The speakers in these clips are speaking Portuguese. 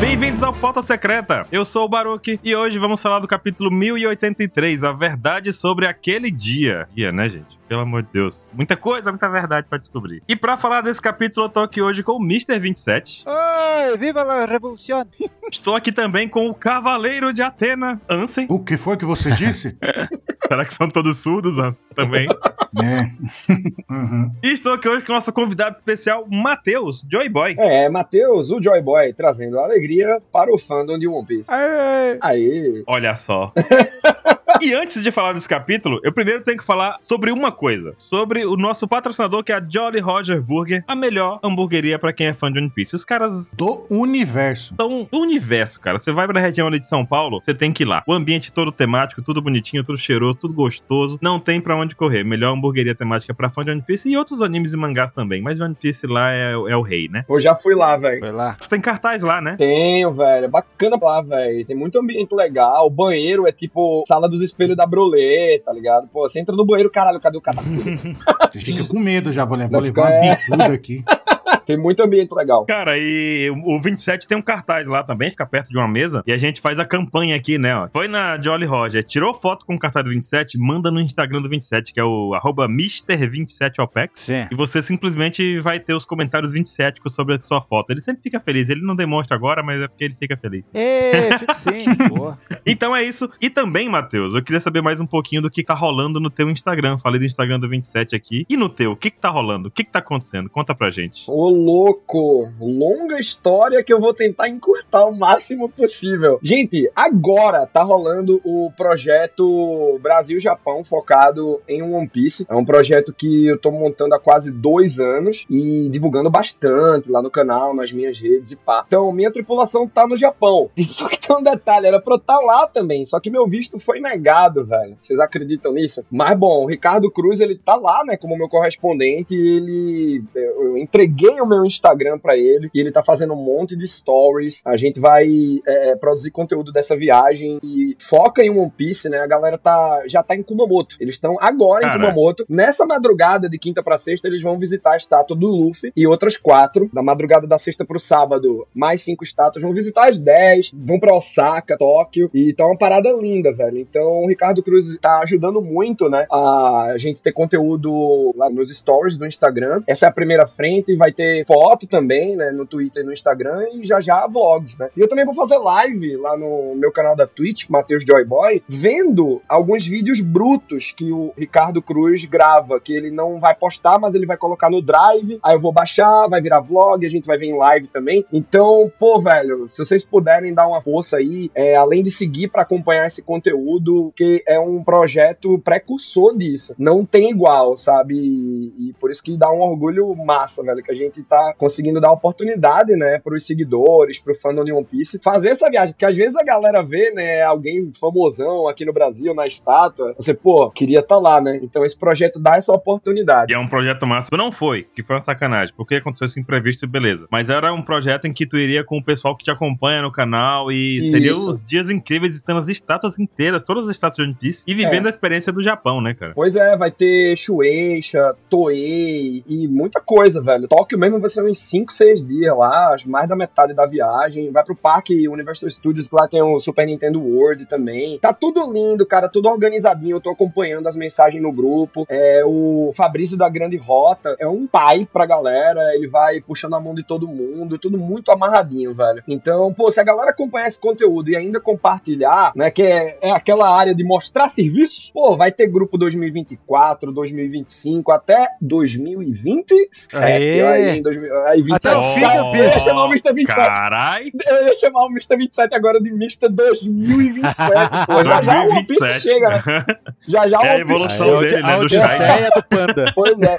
Bem-vindos ao Pauta Secreta. Eu sou o Baruque e hoje vamos falar do capítulo 1083, a verdade sobre aquele dia. Dia, né, gente? Pelo amor de Deus. Muita coisa, muita verdade pra descobrir. E pra falar desse capítulo, eu tô aqui hoje com o Mr. 27. Oi, viva a revolução! Estou aqui também com o Cavaleiro de Atena, Ansem. O que foi que você disse? Será que são todos surdos? Também. é. Uhum. E estou aqui hoje com o nosso convidado especial, Matheus, Joy Boy. É, Matheus, o Joy Boy, trazendo alegria para o fandom de One Piece. Aê. Aí. Olha só. E antes de falar desse capítulo, eu primeiro tenho que falar sobre uma coisa. Sobre o nosso patrocinador, que é a Jolly Roger Burger, a melhor hamburgueria pra quem é fã de One Piece. Os caras Do universo. são do universo, cara. Você vai pra região ali de São Paulo, você tem que ir lá. O ambiente todo temático, tudo bonitinho, tudo cheiroso, tudo gostoso. Não tem pra onde correr. Melhor hamburgueria temática pra fã de One Piece e outros animes e mangás também. Mas One Piece lá é, é o rei, né? Eu já fui lá, velho. Foi lá. Tem cartaz lá, né? Tenho, velho. É bacana lá, velho. Tem muito ambiente legal. O banheiro é tipo sala dos espelhos da Brolê, tá ligado? Pô, você entra no banheiro, caralho, cadê o cara? Você fica com medo já, vou levar, vou levar ficar- uma bicuda aqui. Tem muito ambiente legal. Cara, e o 27 tem um cartaz lá também, fica perto de uma mesa. E a gente faz a campanha aqui, né? Ó. Foi na Jolly Roger, tirou foto com o cartaz do 27, manda no Instagram do 27, que é o arroba Mr27OPEX. Sim. E você simplesmente vai ter os comentários 27 sobre a sua foto. Ele sempre fica feliz. Ele não demonstra agora, mas é porque ele fica feliz. Ê, fico sim, boa. Então é isso. E também, Matheus, eu queria saber mais um pouquinho do que tá rolando no teu Instagram. Falei do Instagram do 27 aqui. E no teu, o que que tá rolando? O que que tá acontecendo? Conta pra gente. Ô, louco! Longa história que eu vou tentar encurtar o máximo possível. Gente, agora tá rolando o projeto Brasil-Japão focado em One Piece. É um projeto que eu tô montando há quase dois anos e divulgando bastante lá no canal, nas minhas redes e pá. Então, minha tripulação tá no Japão. Só que tem um detalhe, era pra eu estar lá também, só que meu visto foi negado, velho. Vocês acreditam nisso? Mas bom, o Ricardo Cruz, ele tá lá, né, como meu correspondente, e ele eu entreguei o meu Instagram pra ele e ele tá fazendo um monte de stories. A gente vai é, produzir conteúdo dessa viagem e foca em One Piece, né? A galera tá já tá em Kumamoto. Eles estão agora em Caraca. Kumamoto. Nessa madrugada de quinta pra sexta, eles vão visitar a estátua do Luffy e outras quatro. Da madrugada da sexta pro sábado, mais cinco estátuas. Vão visitar as dez, vão pra Osaka, Tóquio. E tá uma parada linda, velho. Então o Ricardo Cruz tá ajudando muito, né? A gente ter conteúdo lá nos stories do Instagram. Essa é a primeira frente, vai ter foto também, né? No Twitter e no Instagram, e já já vlogs, né? E eu também vou fazer live lá no meu canal da Twitch, Matheus Joyboy, vendo alguns vídeos brutos que o Ricardo Cruz grava, que ele não vai postar, mas ele vai colocar no Drive. Aí eu vou baixar, vai virar vlog, a gente vai ver em live também. Então, pô, velho, se vocês puderem dar uma força aí, é, além de seguir pra acompanhar esse conteúdo, que é um projeto precursor disso. Não tem igual, sabe? E, e por isso que dá um orgulho massa, velho, que a gente tá conseguindo dar oportunidade, né, pros seguidores, pro fandom de One Piece, fazer essa viagem. Porque às vezes a galera vê, né, alguém famosão aqui no Brasil, na estátua, você, pô, queria estar lá, né? Então esse projeto dá essa oportunidade. E é um projeto massa. Não foi, que foi uma sacanagem, porque aconteceu esse imprevisto e beleza. Mas era um projeto em que tu iria com o pessoal que te acompanha no canal e seria Isso. os dias incríveis visitando as estátuas inteiras, todas as estátuas de One Piece e vivendo É. a experiência do Japão, né, cara? Pois é, vai ter Shueisha, Toei e muita coisa, velho. Tóquio mesmo vai ser uns 5, 6 dias lá, mais da metade da viagem. Vai pro parque Universal Studios, que lá tem o Super Nintendo World também. Tá tudo lindo, cara, tudo organizadinho. Eu tô acompanhando as mensagens no grupo. É, o Fabrício da Grande Rota é um pai pra galera, ele vai puxando a mão de todo mundo, tudo muito amarradinho, velho. Então, pô, se a galera acompanhar esse conteúdo e ainda compartilhar, né, que é, é aquela área de mostrar serviços, pô, vai ter grupo 2024, 2025, até 2027. Aê! Aí, em 2000, aí 27. Até o fim de eu ia chamar o Mr. 27. Carai! Eu ia chamar o Mr. 27 agora de Mr. 2027. Pô, já já o One Piece 2027. chega, né? Já já o É a evolução Aí, dele, né, a do Shai. Do Panda. Pois é.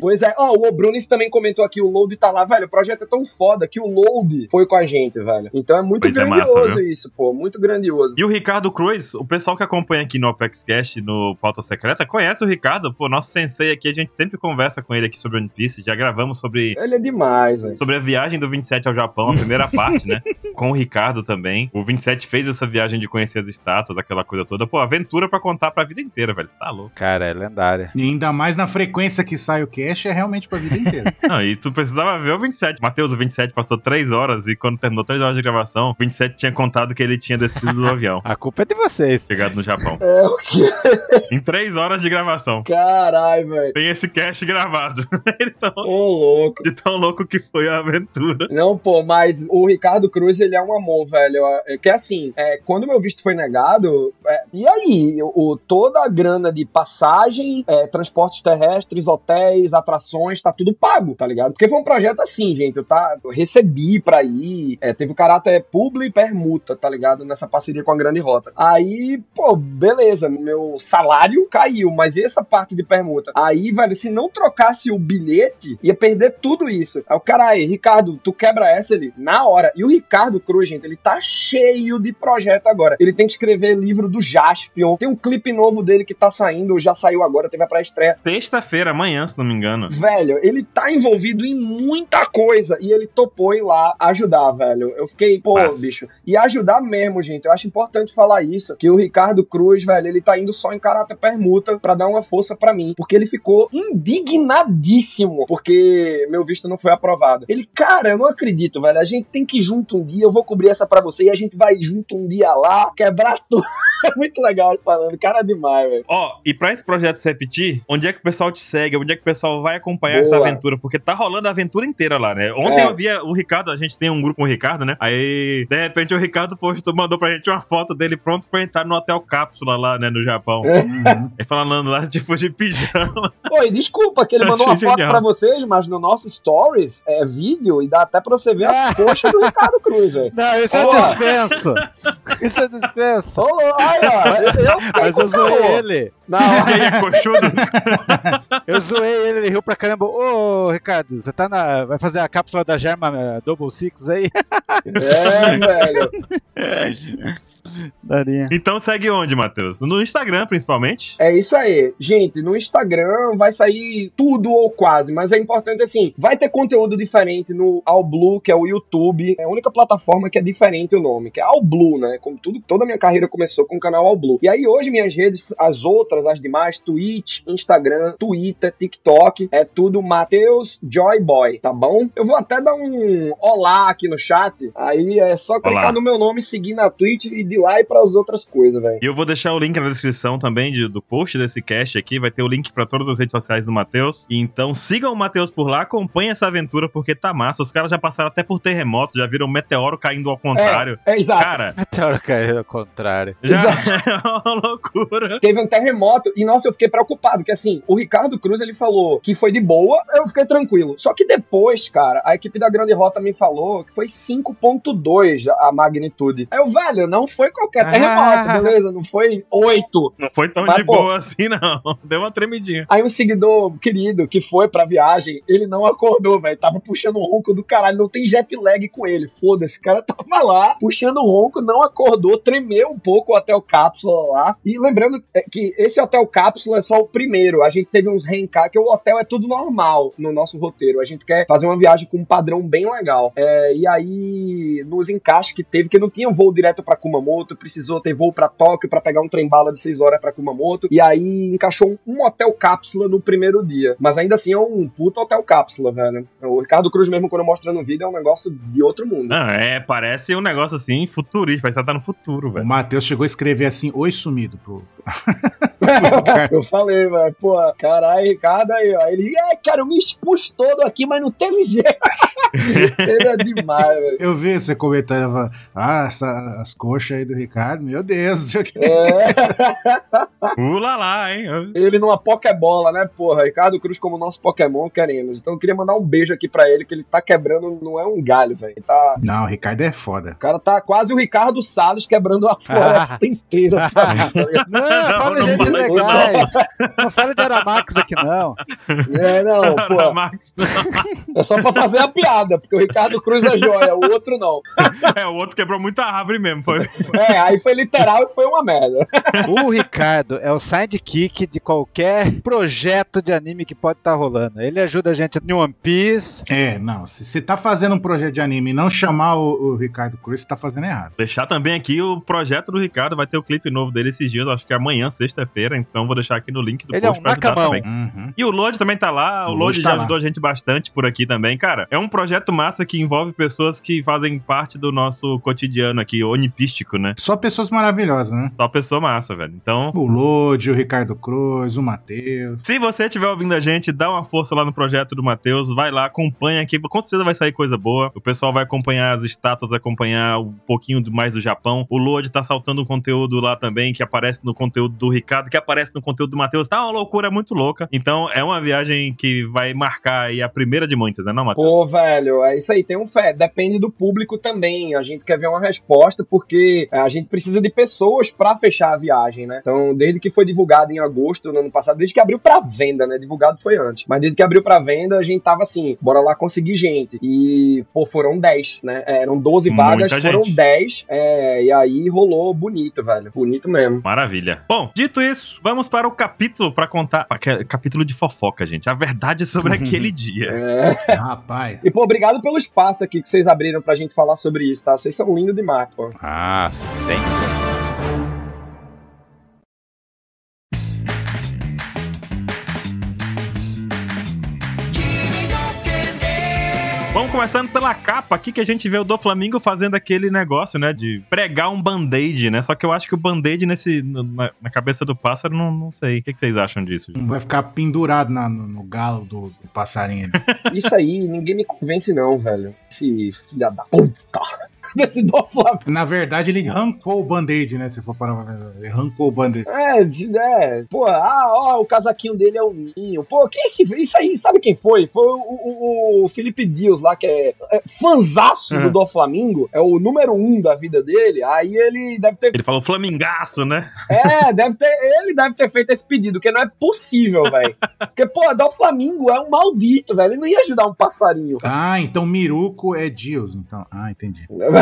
Pois é. Ó, o Obrunis também comentou aqui, o Load tá lá, velho. O projeto é tão foda que o Load foi com a gente, velho. Então é muito Pois é, grandioso massa, viu? isso, pô. Muito grandioso. E o Ricardo Cruz, o pessoal que acompanha aqui no Apex Cast, no Pauta Secreta, conhece o Ricardo, pô, nosso sensei aqui, a gente sempre conversa com ele aqui sobre One Piece, já gravamos falamos sobre Ele é demais, velho. Sobre a viagem do 27 ao Japão, a primeira parte, né? Com o Ricardo também. O 27 fez essa viagem de conhecer as estátuas, aquela coisa toda. Pô, aventura pra contar pra vida inteira, velho. Você tá louco. Cara, é lendária. E ainda mais na frequência que sai o cash, é realmente pra vida inteira. Não, e tu precisava ver o 27. Matheus, o 27 passou três horas e quando terminou três horas de gravação, o 27 tinha contado que ele tinha descido do avião. A culpa é de vocês. Chegado no Japão. É o quê? Em três horas de gravação. Caralho, velho. Tem esse cast gravado. então, Ô, louco. de tão louco que foi a aventura. Não, pô, mas o Ricardo Cruz, ele é um amor, velho. É Que assim, é, quando meu visto foi negado, é, e aí? O, toda a grana de passagem, é, transportes terrestres, hotéis, atrações, tá tudo pago, tá ligado? Porque foi um projeto assim, gente. Eu, tá, eu recebi pra ir, é, teve o caráter publi e permuta, tá ligado? Nessa parceria com a Grande Rota. Aí, pô, beleza, meu salário caiu, mas e essa parte de permuta? Aí, velho, se não trocasse o bilhete, ia perder tudo isso. Aí o cara aí, Ricardo, tu quebra essa ali, na hora. E o Ricardo Cruz, gente, ele tá cheio de projeto agora. Ele tem que escrever livro do Jaspion, tem um clipe novo dele que tá saindo, já saiu agora, teve a pré-estreia. Sexta-feira, amanhã, se não me engano. Velho, ele tá envolvido em muita coisa e ele topou ir lá ajudar, velho. Eu fiquei, pô, Massa. bicho. E ajudar mesmo, gente. Eu acho importante falar isso, que o Ricardo Cruz, velho, ele tá indo só em caráter permuta pra dar uma força pra mim, porque ele ficou indignadíssimo porque meu visto não foi aprovado. Ele, cara, eu não acredito, velho. A gente tem que ir junto um dia, eu vou cobrir essa pra você e a gente vai junto um dia lá, quebrar tudo. É muito legal ele falando, cara é demais, velho. Ó, e pra esse projeto se repetir, onde é que o pessoal te segue? Onde é que o pessoal vai acompanhar essa Boa. aventura? Porque tá rolando a aventura inteira lá, né? Ontem É. eu via o Ricardo, a gente tem um grupo com o Ricardo, né? Aí, de repente, o Ricardo postou, mandou pra gente uma foto dele pronto pra entrar no hotel cápsula lá, né, no Japão. Uhum. Aí falando lá, tipo, de pijama. Oi, desculpa que ele mandou uma foto genial. pra vocês, mas no nosso stories é vídeo e dá até pra você ver as coxas do Ricardo Cruz, velho. Não, isso Ó. é dispenso. Isso é dispenso. Ô, ó, eu Mas eu zoei calor. ele. Não, E aí, é coxudo? Eu zoei ele, ele riu pra caramba. Ô, Ricardo, você tá na. Vai fazer a cápsula da Germa eh, Double Six aí? é, velho. Daria. Então segue onde, Matheus? No Instagram, principalmente. É isso aí. Gente, no Instagram vai sair tudo ou quase, mas é importante assim, vai ter conteúdo diferente no All Blue, que é o YouTube. É a única plataforma que é diferente o nome, que é All Blue, né? Como tudo, toda a minha carreira começou com o canal All Blue. E aí hoje minhas redes, as outras, as demais, Twitch, Instagram, Twitter, TikTok, é tudo Matheus Joy Boy, tá bom? Eu vou até dar um olá aqui no chat. Aí é só clicar Olá. no meu nome, seguir na Twitch e de lá e para as outras coisas, velho. E eu vou deixar o link na descrição também de- do post desse cast aqui. Vai ter o link pra todas as redes sociais do Matheus. E Então sigam o Matheus por lá, acompanhem essa aventura porque tá massa. Os caras já passaram até por terremoto, já viram um meteoro caindo ao contrário. É exato. Cara, hora caiu ao contrário. já é uma loucura. teve um terremoto e, nossa, eu fiquei preocupado, que assim, o Ricardo Cruz, ele falou que foi de boa, eu fiquei tranquilo. Só que depois, cara, a equipe da Grande Rota me falou que foi 5.2 a magnitude. Aí eu, velho, não foi qualquer terremoto, Ah. beleza? Não foi 8. Não foi tão Mas, de pô. boa assim, não. Deu uma tremidinha. Aí um seguidor querido que foi pra viagem, ele não acordou, velho. Tava puxando um ronco do caralho, não tem jet lag com ele. Foda-se, o cara tava lá, puxando um ronco, não acordou, tremeu um pouco o hotel cápsula lá. E lembrando é, que esse hotel cápsula é só o primeiro. A gente teve uns reencar, que o hotel é tudo normal no nosso roteiro. A gente quer fazer uma viagem com um padrão bem legal. É, e aí, nos encaixes que teve, que não tinha voo direto pra Kumamoto, precisou ter voo pra Tóquio pra pegar um trem-bala de 6 horas pra Kumamoto. E aí encaixou um hotel cápsula no primeiro dia. Mas ainda assim é um puta hotel cápsula, velho. O Ricardo Cruz, mesmo quando mostra no vídeo, é um negócio de outro mundo. Não, é, parece um negócio assim futurista. Parece que tá no futuro, O velho. Matheus chegou a escrever assim, oi sumido pro. Eu falei, velho, pô, caralho, Ricardo aí, ó. Ele, é, cara, eu me expus todo aqui, mas não teve jeito. Ele é demais, velho. Eu vi você comentando, eu falei, ah, essa- as coxas aí do Ricardo, meu Deus, não. É, Ula lá, hein? ele numa Pokébola, né, porra? Ricardo Cruz como nosso Pokémon, queremos. Então eu queria mandar um beijo aqui pra ele, que ele tá quebrando, não é um galho, velho. Tá... Não, o Ricardo é foda. O cara tá quase o Ricardo Salles quebrando a floresta inteira. tá? Não, Não, fala não gente não. legais. Não fala de Aramax aqui, não. É, não, pô. Max, É só pra fazer a piada, porque o Ricardo Cruz é joia, o outro não. É, o outro quebrou muita árvore mesmo. Foi. É, aí foi literal e foi uma merda. O Ricardo é o sidekick de qualquer projeto de anime que pode estar rolando. Ele ajuda a gente em One Piece. É, não. Se você tá fazendo um projeto de anime e não chamar o, o Ricardo Cruz, você tá fazendo errado. Deixar também aqui o projeto do Ricardo. Vai ter o clipe novo dele esses dias. eu Acho que é amanhã, sexta-feira. Então vou deixar aqui no link do Ele é post um pra ajudar também. Uhum. E o Lodi também tá lá. O O Lodi Lodi já tá lá. ajudou a gente bastante por aqui também. Cara, é um projeto massa que envolve pessoas que fazem parte do nosso cotidiano aqui, onipístico, né? Só pessoas maravilhosas, né? Só pessoa massa, velho. Então, O Lodi, o Ricardo Cruz, o Matheus. se você estiver ouvindo a gente, dá uma força lá no projeto do Matheus, vai lá, acompanha aqui, com certeza vai sair coisa boa. O pessoal vai acompanhar as estátuas, acompanhar um pouquinho do- mais do Japão. O Lodi tá saltando um conteúdo lá também, que aparece no conteúdo do Ricardo, que aparece no conteúdo do Matheus. Tá uma loucura muito louca. Então, é uma viagem que vai marcar aí a primeira de muitas, né, não, Matheus? Pô, velho, é isso aí, tem um fé. Depende do público também. A gente quer ver uma resposta, porque a gente precisa de pessoas pra fechar a viagem, né? Então, desde que foi divulgado em agosto, no ano passado, desde que abriu pra venda, né? Divulgado foi antes. Mas desde que abriu pra venda, a gente tava assim, bora lá conseguir gente. E, pô, foram 10, né? Eram 12 Muita vagas, foram gente. 10. É, e aí rolou bonito, velho. Bonito mesmo. Maravilha. Bom, dito isso, vamos para o capítulo pra contar. Capítulo de fofoca, gente. A verdade sobre aquele dia. É. Rapaz. E, pô, obrigado pelo espaço aqui que vocês abriram pra gente falar sobre isso, tá? Vocês são lindos demais, pô. Ah, sim. Começando pela capa aqui que a gente vê o do Flamengo fazendo aquele negócio, né? De pregar um band-aid, né? Só que eu acho que o band-aid nesse, na, na cabeça do pássaro, não, não sei. O que, que vocês acham disso? gente? Vai ficar pendurado na- no, no galo do, do passarinho. ali. Isso aí, ninguém me convence não, velho. Esse filha da puta. Desse do Flamengo. Na verdade, ele arrancou o band-aid, né? Se for parar pra pensar. Ele arrancou o band-aid. É, de- é. Pô, ah, ó, o casaquinho dele é o Ninho. Pô, quem é esse? Isso aí, sabe quem foi? Foi o, o, o Felipe Dias lá, que é, é fanzaço do Uhum. do Flamengo. É o número um da vida dele. Aí ele deve ter. Ele falou flamingaço, né? É, deve ter. Ele deve ter feito esse pedido, que não é possível, velho. Porque, pô, do Flamengo é um maldito, velho. Ele não ia ajudar um passarinho. Ah, então Miruko é Dios. Então, ah, entendi.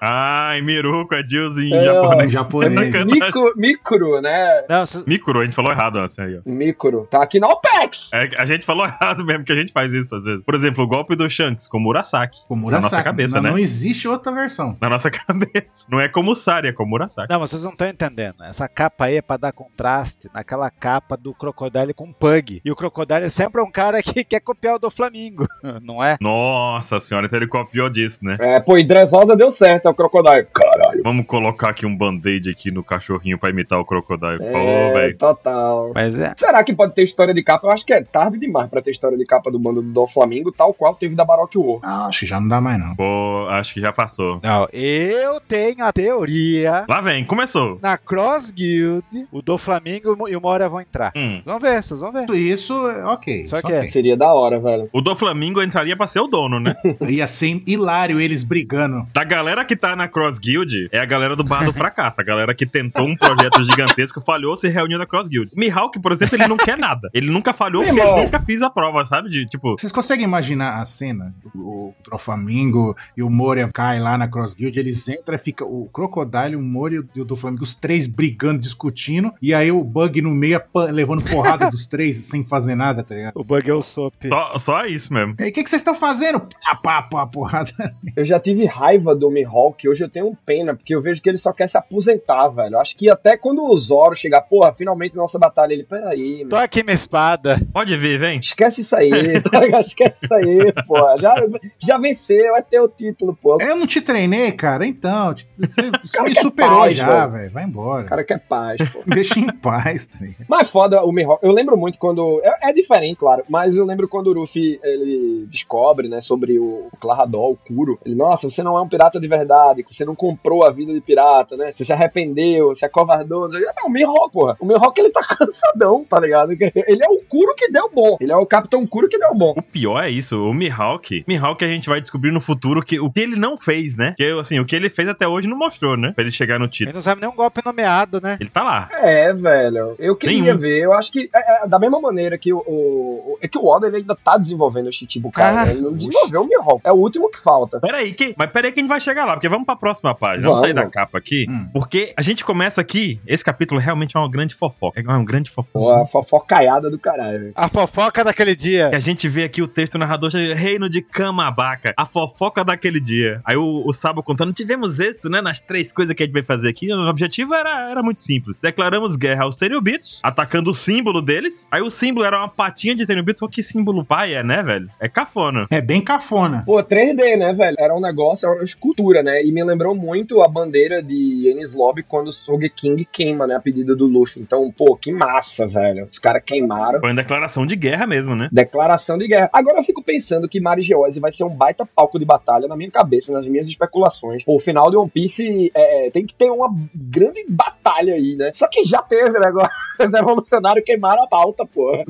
Ai, Miruko é Deus em É, japonês. Japonês. Sacanagem. Micro, micro, né? Não, se- Mikuro, a gente falou errado, assim, aí, ó. Micro. Tá aqui na OPEX. É, a gente falou errado mesmo, que a gente faz isso às vezes. Por exemplo, o golpe do Shanks com Murasaki. Com Na Murasaki. nossa cabeça, não, né? não existe outra versão. Na nossa cabeça. Não é como Sari, é como Murasaki. não, mas vocês não estão entendendo. Essa capa aí é pra dar contraste naquela capa do Crocodile com Pug. E o Crocodile sempre é um cara que quer copiar o do Flamingo, não é? Nossa senhora, então ele copiou disso, né? É, pô, e Dress Rosa deu certo, é o Crocodile. Caralho. Vamos colocar aqui um band-aid aqui no cachorrinho pra imitar o Crocodile. Pô, É, velho. total. Mas é. Será que pode ter história de capa? Eu acho que é tarde demais pra ter história de capa do bando do Flamengo, tal qual teve da Baroque War. Ah, acho que já não dá mais, não. Pô, acho que já passou. Não, eu tenho a teoria. Lá vem, começou. Na Cross Guild, o do Flamengo e o Moria vão entrar. Hum. Vamos ver, vocês vão ver. Isso, ok. Só que é. ok. Seria da hora, velho. O do Flamingo entraria pra ser o dono, né? Ia ser hilário eles brigando. Da galera que tá na Cross Guild, é a galera do Bar do Fracasso. A galera que tentou um projeto gigantesco, falhou, se reuniu na Cross Guild. Mihawk, por exemplo, ele não quer nada. Ele nunca falhou porque Irmão. ele nunca fiz a prova, sabe? De, tipo, Vocês conseguem imaginar a cena? O Troflamingo e o Moria caem lá na Cross Guild, eles entram e fica o Crocodile, o Moria e o do Flamengo, os três brigando, discutindo, e aí o Bug no meio levando porrada dos três sem fazer nada, tá ligado? O bug é o Sop. só, só isso mesmo. E aí, o que que vocês estão fazendo? Pá, pá, pá, porrada. Eu já tive raiva do Mihawk, hoje eu tenho pena, porque eu vejo que ele só quer se aposentar, velho. Eu Acho que até quando o Zoro chegar, porra, finalmente nossa batalha, ele, peraí, Tô aqui minha espada. Pode vir, vem. Esquece isso aí? Esquece isso aí, porra. Já, já venceu, vai ter o título, pô. Eu não te treinei, cara, então. te- Você, me superou paz, já, velho. Vai embora. O cara quer paz, pô. Deixa em paz, tá ligado? Mas foda o Mihawk. Eu lembro muito quando. É, é diferente, claro. Mas eu lembro quando o Luffy ele descobre, né, sobre o Claradol, o Kuro. Ele, nossa, você não é um pirata de verdade. Você não comprou a vida de pirata, né? Você se arrependeu, se acovardou. Não, não o Mihawk, porra. O Mihawk, ele tá cansadão, tá ligado? Ele é o Kuro que deu bom. Ele é o Capitão Kuro que deu bom. O pior é isso, o Mihawk. Mihawk a gente vai descobrir no futuro que, o que ele não fez, né? Que, assim, o que ele fez até hoje não mostrou, né? Pra ele chegar no Ele título. não sabe nem um golpe nomeado, né? Ele tá lá. É, velho. Eu queria Nenhum. ver. Eu acho que é, é, da mesma maneira que o, o- É que o Oda ele ainda tá desenvolvendo o Shichibukai. Ah, né? Ele não desenvolveu o Mihawk. É o último que falta. Peraí, que, mas peraí que a gente vai chegar lá, porque vamos pra próxima página. Vamos. Vamos, sair da capa aqui, Hum. porque a gente começa aqui, esse capítulo realmente é uma grande fofoca. É uma grande Pô, fofoca. a fofocaiada do caralho. velho. A fofoca daquele dia. E a gente vê aqui o texto narrador, Reino de Camabaca, a fofoca daquele dia. Aí o, o Sabo contando, tivemos êxito, né, nas três coisas que a gente vai fazer aqui. O objetivo era, era muito simples. Declaramos guerra aos Seriobitos, atacando o símbolo deles. Aí o símbolo era uma patinha de Seriobito. Pô, que símbolo pai é, né, velho? É cafona. É bem cafona. Pô, 3D, né, velho? Era um negócio, era uma escultura, né? E me lembrou muito a bandeira de Enies Lobby quando o Sogeking queima, né? A pedido do Luffy. Então, pô, que massa, velho. Os caras queimaram. Foi uma declaração de guerra mesmo, né? Declaração de guerra. Agora eu fico pensando que Mari Geose vai ser um baita palco de batalha na minha cabeça, nas minhas especulações. Pô, o final de One Piece é, tem que ter uma grande batalha aí, né? Só que já teve, né? Agora os revolucionários queimaram a pauta, porra.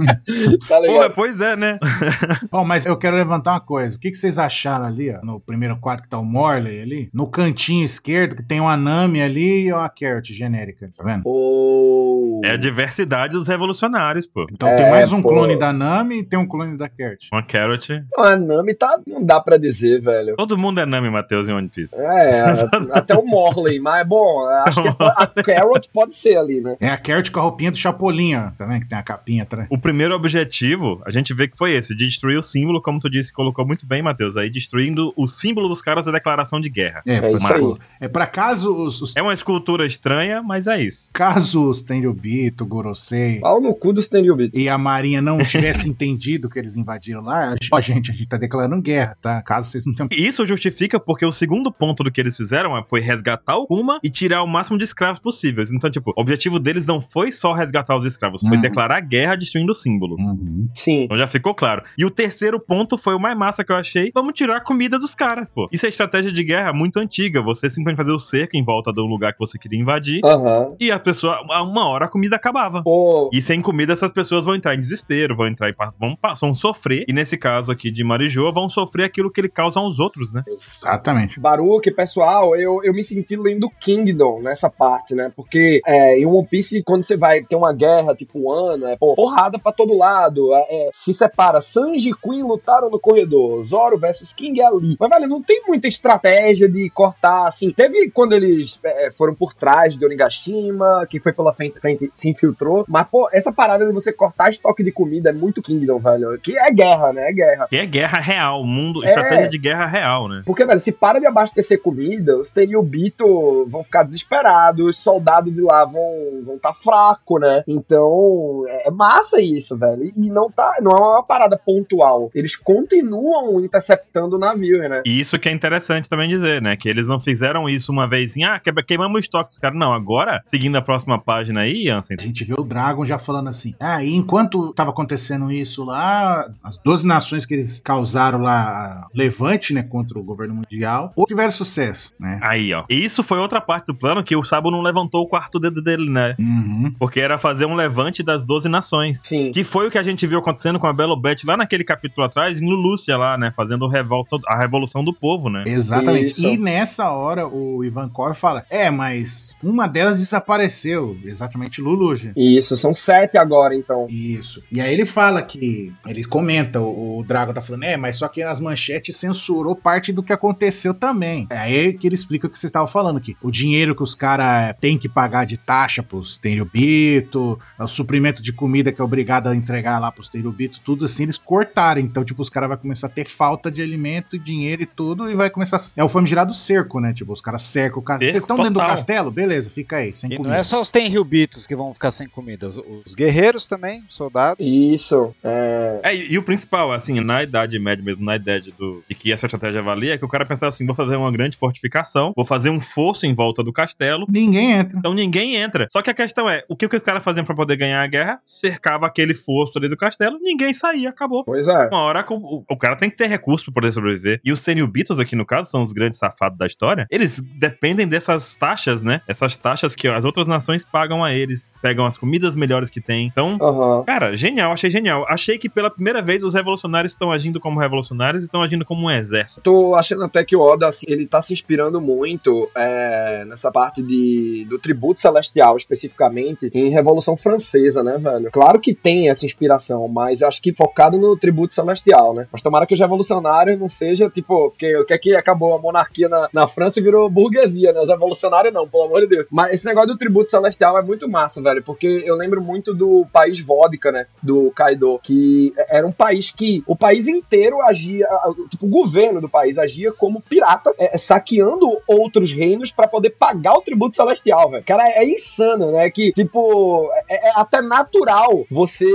tá Pô, ligado? pois é, né? Ó, mas eu quero levantar uma coisa. O que, que vocês acharam ali, ó, no primeiro quadro que tá o Morley ali? No cantinho esquerdo, que tem uma Nami ali e uma Carrot genérica, tá vendo? Pô. É a diversidade dos revolucionários, pô. Então É, tem mais um pô. clone da Nami e tem um clone da Carrot. Uma Carrot. A Nami tá. Não dá pra dizer, velho. Todo mundo é Nami, Matheus, em One Piece. É, até o Morley, mas bom, acho que a Carrot pode ser ali, né? É a Carrot com a roupinha do Chapolin, ó, tá vendo? Que tem a capinha atrás. O primeiro objetivo, a gente vê que foi esse, de destruir o símbolo, como tu disse, colocou muito bem, Matheus, aí destruindo o símbolo dos caras da declaração de guerra. É, É pra- isso aí. Massa. é pra caso os, os É uma escultura estranha, mas é isso. caso os Tenryubito, Gorosei Pau no cu dos Tenryubito. e a Marinha não tivesse entendido que eles invadiram lá, ó, gente, a gente tá declarando guerra, tá? Caso vocês não tenham Isso justifica porque o segundo ponto do que eles fizeram foi resgatar o Kuma e tirar o máximo de escravos possíveis. Então, tipo, o objetivo deles não foi só resgatar os escravos, foi Uhum. declarar guerra destruindo o símbolo. Uhum. Sim. Então já ficou claro. E o terceiro ponto foi o mais massa que eu achei. Vamos tirar a comida dos caras, pô. Isso é estratégia de guerra muito antiga. Você simplesmente fazer o cerco em volta do lugar que você queria invadir. Aham. E a pessoa, a uma hora a comida acabava. Pô, E sem comida, essas pessoas vão entrar em desespero, vão entrar em. Vão, vão sofrer. E nesse caso aqui de Marijoa, vão sofrer aquilo que ele causa aos outros, né? Exatamente. Baruque, pessoal, eu, eu me senti lendo Kingdom nessa parte, né? Porque é, em One Piece, quando você vai ter uma guerra, tipo Ano, é pô, porrada pra todo lado. é, é, se separa. Sanji e Queen lutaram no corredor. Zoro versus King é ali. Mas, velho, não tem muita estratégia de cortar, assim. Teve quando eles é, foram por trás de Onigashima, que foi pela frente, frente se infiltrou. Mas, pô, essa parada de você cortar estoque de comida é muito Kingdom, velho. Que é guerra, né? É guerra. Que é guerra real, mundo, É. estratégia de guerra real, né? Porque, velho, se para de abastecer comida, os Tenryubito vão ficar desesperados, os soldados de lá vão vão tá fraco, né? Então, é é massa isso, velho. E não tá, não é uma parada pontual. Eles continuam interceptando o navio, né? E isso que é interessante também dizer, né? Que eles não fizeram isso uma vez assim, ah, queimamos o estoque dos caras. Não, agora, seguindo a próxima página aí, Ansem, A gente vê o Dragon já falando assim. Ah, e enquanto tava acontecendo isso lá, as 12 nações que eles causaram lá, levante, né, contra o governo mundial, ou tiveram sucesso, né? Aí, ó. E isso foi outra parte do plano que o Sabo não levantou o quarto dedo dele, né? Uhum. Porque era fazer um levante das 12 nações. Sim. Que foi o que a gente viu acontecendo com a Belo Beth lá naquele capítulo atrás, em Lulúcia lá, né? Fazendo revolta, a revolução do povo, né? Exatamente. Isso. E nessa hora o Ivankov fala: É, mas uma delas desapareceu. Exatamente Luluja. Isso, são sete agora, então. Isso. E aí ele fala que. Ele comenta, o, o Drago tá falando, é, mas só que as manchetes censurou parte do que aconteceu também. É aí que ele explica o que vocês estavam falando, que o dinheiro que os caras têm que pagar de taxa pros Tenryubito, o suprimento de comida que é obrigado a entregar lá pros Tenryubito, tudo assim, eles cortaram. Então, tipo, os caras vão começar a ter falta de alimento, dinheiro e tudo, e vai começar. É o famigerado cerco, né? Tipo, os caras cercam o castelo. Cerco Vocês estão dentro do castelo? Beleza, fica aí, sem E comida. não é só os Tenryubitos que vão ficar sem comida. Os, os guerreiros também, soldados. Isso. É... É, e, e o principal, assim, na Idade Média mesmo, na ideia do, de que essa estratégia valia, é que o cara pensava assim: vou fazer uma grande fortificação, vou fazer um fosso em volta do castelo. Ninguém entra. Então ninguém entra. Só que a questão é, o que, que os caras faziam pra poder ganhar a guerra? Cercava aquele fosso ali do castelo, ninguém saía, acabou. Pois é. Uma hora que o, o cara tem que ter recurso pra poder sobreviver. E os Senilbitos aqui, no caso, são os grandes safados da história. Eles dependem dessas taxas, né? Essas taxas que as outras nações pagam a eles. Pegam as comidas melhores que tem. Então, Aham. cara, genial, achei genial. Achei que pela primeira vez os revolucionários estão agindo como revolucionários e estão agindo como um exército. Tô achando até que o Oda, assim, ele tá se inspirando muito é, nessa parte de, do tributo celestial, especificamente, em Revolução Francesa, né, velho? Claro que tem essa inspiração, mas acho que focado no tributo celestial, né? Mas tomara que os revolucionários não seja, tipo, porque o que é que acabou a monarquia na, na França e virou burguesia, né? Os revolucionários não, pelo amor de Deus. Mas esse negócio do tributo celestial é muito massa, velho, porque eu lembro muito do país vodka, né? Do Kaido, que era um país que o país inteiro agia, tipo, o governo do país agia como pirata, é, saqueando outros reinos pra poder pagar o tributo celestial, velho. Cara, é insano, né? Que, tipo, é, é até natural você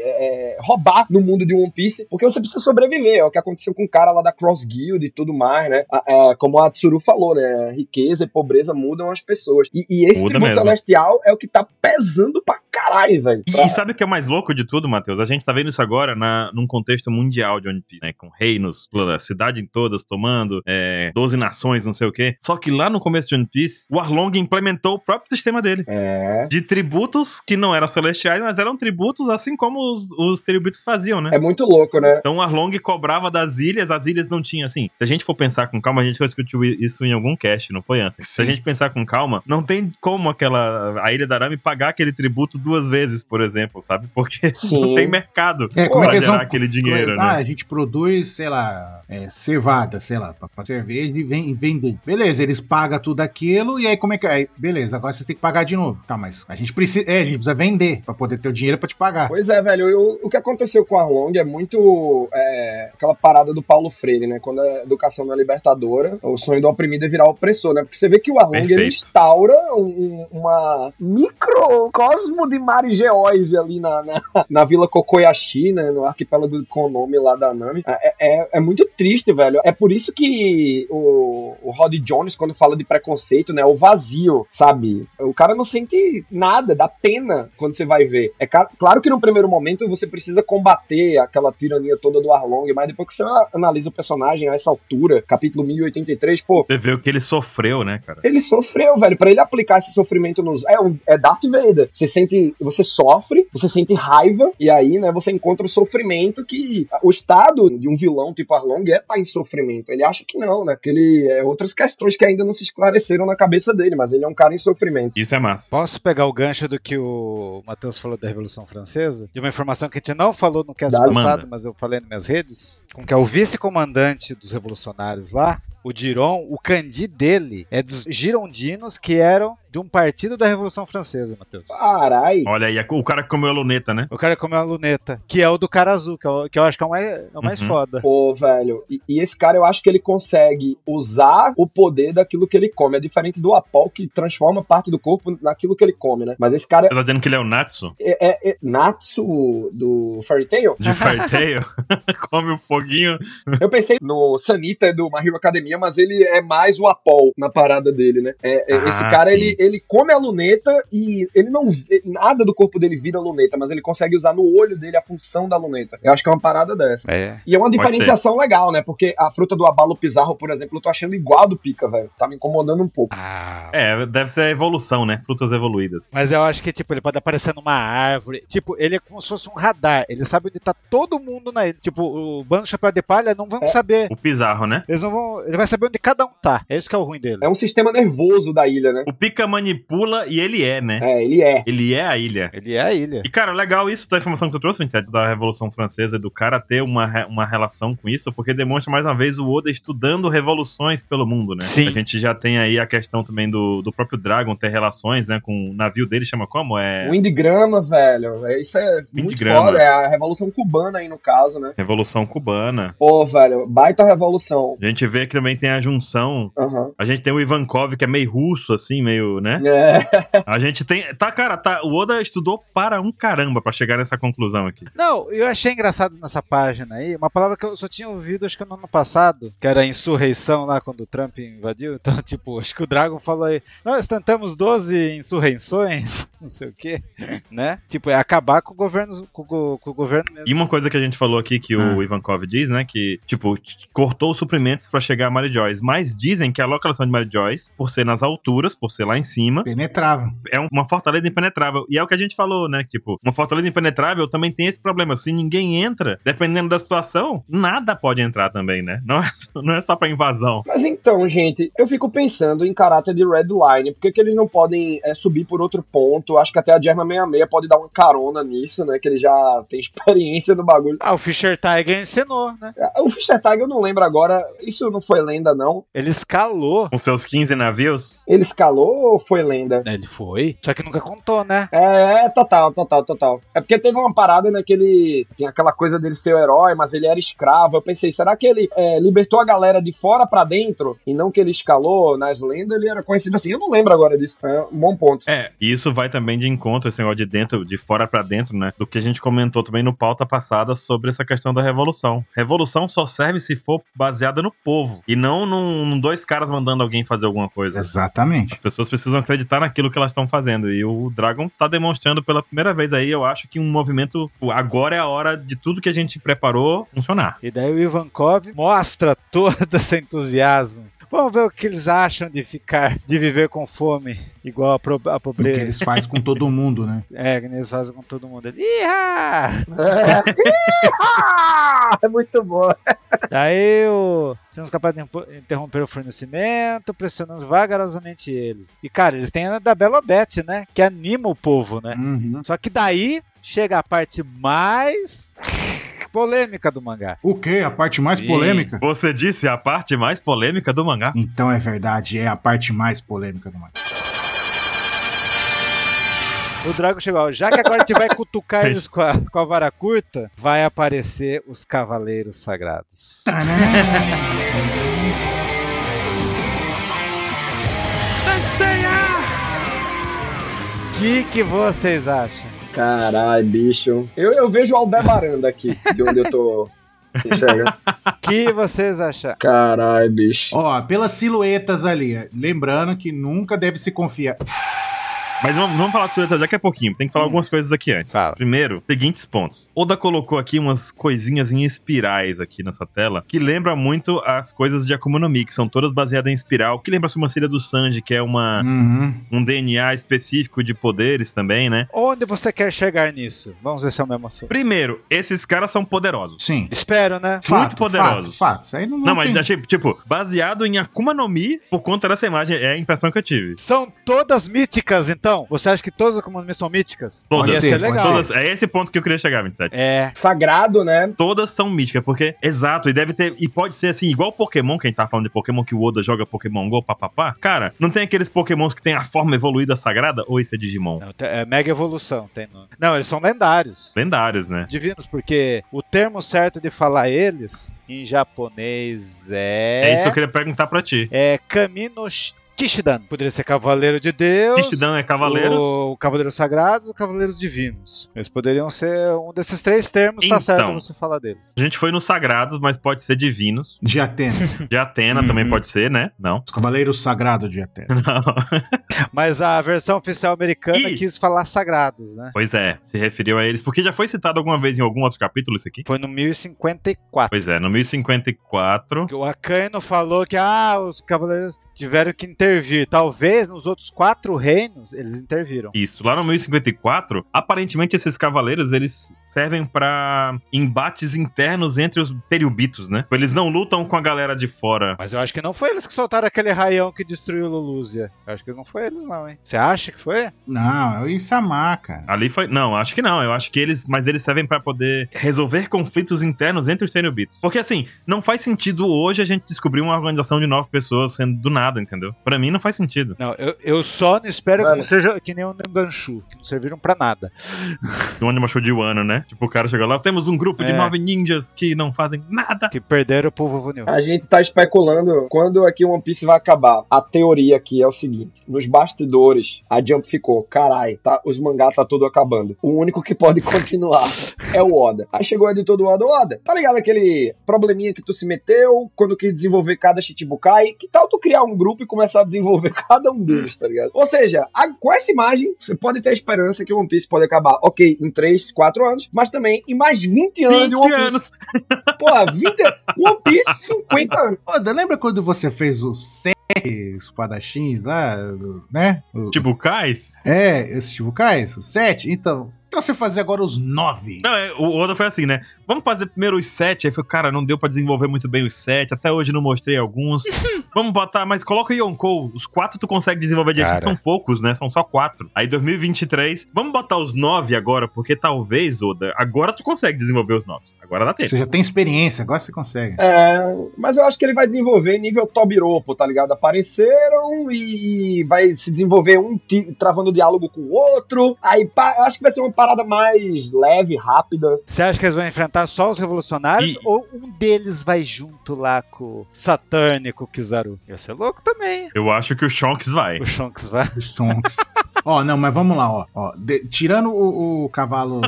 é, roubar no mundo de One Piece, porque você precisa sobreviver. É o que aconteceu com o cara lá da Cross Guild e tudo mais, né? A- a- como a Tsuru falou, né? Riqueza e pobreza mudam as pessoas. E, e esse Muda tributo mesmo. celestial é o que tá pesando pra caralho, velho. E sabe o que é mais louco de tudo, Matheus? A gente tá vendo isso agora na, num contexto mundial de One Piece, né? Com reinos, a cidade em todas tomando, é, 12 nações, não sei o quê. Só que lá no começo de One Piece, o Arlong implementou o próprio sistema dele. É. De tributos que não eram celestiais, mas eram tributos assim como os, os tributos faziam, né? É muito louco, né? Então o Arlong cobrava das ilhas, as ilhas não tinham assim. Se a gente for pensar com calma, a gente já discutiu isso em algum cast, não foi antes? Se a gente pensar com calma, não tem como aquela a ilha da Arame pagar aquele tributo duas vezes, por exemplo, sabe? Porque Sim. não tem mercado É, como pra é que eles gerar vão. aquele dinheiro, ah, né? a gente produz, sei lá, é, cevada, sei lá, pra fazer cerveja e vem- e vender. Beleza, eles pagam tudo aquilo e aí como é que é? Beleza, agora você tem que pagar de novo. Tá, mas a gente precisa, é, a gente precisa vender pra poder ter o dinheiro pra te pagar. Pois é, velho. eu- o que aconteceu com o Arlong é muito é, aquela parada do Paulo Freire, né? Quando a educação não é libertadora, o sonho do oprimido é virar opressor, né? Porque você vê que o Arlong ele instaura um- uma microcosmo de Marigeóise ali na, na, na Vila Kokoyashi, né? No arquipélago Konami lá da Nami. É, é, é muito triste, velho. É por isso que o, o Rod Jones, quando fala de preconceito, né? É o vazio, sabe? O cara não sente nada, dá pena quando você vai ver. É claro que no primeiro momento você precisa combater aquela tirania toda do Arlong, mas depois que você analisa o personagem a essa altura, capítulo 1083, pô, Você vê o que ele sofreu, né, cara? ele sofreu, velho. Pra ele aplicar esse sofrimento nos. É, um, é Darth Vader. Você sente. Você sofre, você sente raiva, e aí, né, você encontra o sofrimento que. O estado de um vilão tipo Arlong é estar em sofrimento. Ele acha que não, né? Que ele. É outras questões que ainda não se esclareceram na cabeça dele, mas ele é um cara em sofrimento. Isso é massa. Posso pegar o gancho do que o Matheus falou da Revolução Francesa? De uma informação que a gente não falou no cast Dá, passado, manda. mas eu falei nas minhas redes, com que é o vice-comandante dos revolucionários lá, apa o Diron, o candi dele é dos girondinos que eram de um partido da Revolução Francesa, Matheus. Carai. Olha aí, o cara que comeu a luneta, né? O cara comeu a luneta, que é o do cara azul, que, é o- que eu acho que é o mais, é o mais Uhum. foda. Pô, velho, e, e esse cara eu acho que ele consegue usar o poder daquilo que ele come. É diferente do Apol que transforma parte do corpo naquilo que ele come, né? Mas esse cara Você tá dizendo que ele é o Natsu é, é, é Natsu do Fairy Tail? de Fairy Tail? Come o foguinho. Eu pensei no Sanita do My Hero Academia, mas ele é mais o Apol na parada dele, né? É, é, Ah, esse cara, sim. ele, ele come a luneta e ele não. Nada do corpo dele vira luneta, mas ele consegue usar no olho dele a função da luneta. Eu acho que é uma parada dessa. É. E é uma diferenciação legal, né? Porque a fruta do abalo pizarro, por exemplo, eu tô achando igual a do pica, velho. Tá me incomodando um pouco. Ah, É, deve ser a evolução, né? Frutas evoluídas. Mas eu acho que, tipo, ele pode aparecer numa árvore. Tipo, ele é como se fosse um radar. Ele sabe onde tá todo mundo na ilha. Tipo, o bando do Chapéu de Palha não vão É. saber. O Pizarro, né? Eles não vão. Ele vai saber onde cada um tá. É isso que é o ruim dele. É um sistema nervoso da ilha, né? O Pica manipula e ele é, né? É, ele é. Ele é a ilha. Ele é a ilha. E, cara, legal isso da informação que tu trouxe, 27, da Revolução Francesa, do cara ter uma, uma relação com isso, porque demonstra mais uma vez o Oda estudando revoluções pelo mundo, né? Sim. A gente já tem aí a questão também do, do próprio Dragon ter relações, né? Com o navio dele, chama como? É. Windigrama, velho. É, isso é muito Windigrama. foda. É a Revolução Cubana aí, no caso, né? Revolução Cubana. Pô, velho, baita revolução. A gente vê que também tem a junção. Aham. A gente tem o Ivankov, que é meio russo, assim, meio, né? É. A gente tem. Tá, cara, tá, o Oda estudou para um caramba pra chegar nessa conclusão aqui. Não, eu achei engraçado nessa página aí, uma palavra que eu só tinha ouvido acho que no ano passado, que era insurreição lá quando o Trump invadiu. Então, tipo, acho que o Dragon falou aí, nós tentamos 12 insurreições, não sei o que, né? Tipo, é acabar com o governo, com, o- com o governo mesmo. E uma coisa que a gente falou aqui que o Ivankov diz, né? Que, tipo, cortou os suprimentos pra chegar a Mary Joyce. Mas dizem que a localização de Mary Joyce, por ser nas alturas, por ser lá em cima, Penetrável. é uma fortaleza impenetrável. E é o que a gente falou, né? Tipo, uma fortaleza impenetrável também tem esse problema. Se ninguém entra, dependendo da situação, nada pode entrar também, né? Não é só, não é só pra invasão. Mas então, gente, eu fico pensando em caráter de Red Line. Por que, que eles não podem é, subir por outro ponto? Acho que até a Germa 66 pode dar uma carona nisso, né? Que ele já tem experiência no bagulho. Ah, o Fischer Tiger ensinou, né? O Fischer Tag eu não lembro agora. Isso não foi lenda, não. Ele escalou. Com seus 15 navios. Ele escalou ou foi lenda? Ele foi, só que nunca contou, né? É, é, total, total, total. É porque teve uma parada naquele. Tem aquela coisa dele ser o herói, mas ele era escravo. Eu pensei, será que ele é, libertou a galera de fora pra dentro e não que ele escalou nas lendas? Ele era conhecido assim. Eu não lembro agora disso. É um bom ponto. É, e isso vai também de encontro, esse negócio de dentro, de fora pra dentro, né? Do que a gente comentou também no pauta passada sobre essa questão da revolução. Revolução só serve se for baseada no povo e não num, num dois caras mandando alguém fazer alguma coisa. Exatamente. As pessoas precisam acreditar naquilo que elas estão fazendo. E o Dragon tá demonstrando pela primeira vez aí, eu acho que um movimento. Agora é a hora de tudo que a gente preparou funcionar. E daí o Ivankov mostra todo esse entusiasmo. Vamos ver o que eles acham de ficar, de viver com fome, igual a, pro- a O que pobreza. eles fazem com todo mundo, né? É, que eles fazem com todo mundo. Iha! É, é muito bom. Daí o. Somos capazes de interromper o fornecimento, pressionamos vagarosamente eles. E cara, eles têm a da Belobete, né? Que anima o povo, né? Uhum. Só que daí chega a parte mais polêmica do mangá. O quê? A parte mais Sim. polêmica? Você disse a parte mais polêmica do mangá. Então é verdade, é a parte mais polêmica do mangá. O Drago chegou, ó, já que agora a gente vai cutucar eles com a, com a vara curta, vai aparecer os Cavaleiros Sagrados. O que, que vocês acham? Caralho, bicho. Eu, eu vejo o Aldebaran aqui, de onde eu tô enxergando. O que vocês acham? Caralho, bicho. Ó, pelas silhuetas ali, lembrando que nunca deve se confiar. Mas vamos, vamos falar silhueta daqui a pouquinho. Tem que falar algumas coisas aqui antes. Fala. Primeiro, seguintes pontos. Oda colocou aqui umas coisinhas em espirais aqui nessa tela, que lembra muito as coisas de Akuma no Mi, que são todas baseadas em espiral, que lembra a sobrancelha do Sanji, que é uma, Uhum. um DNA específico de poderes também, né? Onde você quer chegar nisso? Vamos ver se é o mesmo assunto. Primeiro, esses caras são poderosos. Sim. Espero, né? Fato, poderosos. Fato, fato. Isso aí não, não, Não, mas tem- achei, tipo, baseado em Akuma no Mi, por conta dessa imagem, é a impressão que eu tive. São todas míticas, então? Você acha que todas as Akuma no Mi são míticas? Todas. Ia ser, pode legal. Todas, é esse ponto que eu queria chegar, 27. É. Sagrado, né? Todas são míticas, porque, exato, e deve ter, e pode ser assim, igual Pokémon, quem tá falando de Pokémon que o Oda joga Pokémon Go, papapá. Cara, não tem aqueles Pokémons que tem a forma evoluída sagrada? Ou isso é Digimon? Não, é mega evolução, tem nome. Não, eles são lendários. Lendários, né? Divinos, porque o termo certo de falar eles em japonês é. É isso que eu queria perguntar pra ti. É Kamino Kishidan. Poderia ser Cavaleiro de Deus. Kishidan é Cavaleiros? O Cavaleiro Sagrado ou Cavaleiros Divinos. Eles poderiam ser um desses três termos, tá Então. certo você falar deles. A gente foi nos Sagrados, mas pode ser Divinos. De Atena. De Atena Uhum. também pode ser, né? Não. Os Cavaleiros Sagrados de Atena. Não. Mas a versão oficial americana Ih! quis falar sagrados, né? Pois é, se referiu a eles. Porque já foi citado alguma vez em algum outro capítulo isso aqui? Foi no 1054. Pois é, no 1054. Que O Akaino falou que ah, os cavaleiros tiveram que intervir. Talvez nos outros quatro reinos eles interviram. Isso, lá no 1054, aparentemente esses cavaleiros eles servem pra embates internos entre os teriubitos, né? Eles não lutam com a galera de fora. Mas eu acho que não foi eles que soltaram aquele raião que destruiu Lulúzia. Eu acho que não foi eles, não, hein? Você acha que foi? Não, é o Isamar, cara. Ali foi. Não, acho que não. Eu acho que eles. Mas eles servem pra poder resolver conflitos internos entre os teriubitos. Porque assim, não faz sentido hoje a gente descobrir uma organização de nove pessoas sendo do nada, entendeu? Pra mim não faz sentido. Não, eu, eu só não espero Mano. que não seja que nem o Nambanshu, que não serviram pra nada. No Anima Show de Wano, né? Tipo, o cara chega lá, temos um grupo de É. nove ninjas que não fazem nada. Que perderam pro Vovô New. A gente tá especulando quando é que One Piece vai acabar. A teoria aqui é o seguinte: nos bastidores, a Jump ficou, carai, tá, os mangá tá tudo acabando. O único que pode continuar é o Oda. Aí chegou o editor do Oda, Oda, tá ligado aquele probleminha que tu se meteu quando quis desenvolver cada Shichibukai? Que tal tu criar um grupo e começar a desenvolver cada um deles, tá ligado? Ou seja, a- com essa imagem, você pode ter a esperança que o One Piece pode acabar, ok, em 3, 4 anos, mas também em mais 20 anos 20 de One Piece. anos. Porra, 20 One Piece, 50 anos. Oda, lembra quando você fez os sete espadachins lá, né? O- Tipo, Kais. É, esses Chibukais, os sete? Então, então você fazer agora os nove. Não, é, o Oda foi assim, né? Vamos fazer primeiro os sete. Aí foi, cara, não deu pra desenvolver muito bem os sete. Até hoje não mostrei alguns. Vamos botar, mas coloca o Yonkou. Os quatro tu consegue desenvolver direitinho. Cara. São poucos, né? São só quatro. Aí 2023. Vamos botar os nove agora, porque talvez, Oda, agora tu consegue desenvolver os novos. Agora dá tempo. Você já tem experiência, agora você consegue. É, mas eu acho que ele vai desenvolver nível Tobiropo, tá ligado? Apareceram e vai se desenvolver um ti- travando diálogo com o outro. Aí pá, eu acho que vai ser uma parada mais leve, rápida. Você acha que eles vão enfrentar só os revolucionários E- ou um deles vai junto lá com o Saturn e com o Kizaru? Ia ser louco também. Eu acho que o Shonks vai. O Shonks vai. Sonks. ó, não, mas vamos lá, ó. ó de- tirando o, o cavalo,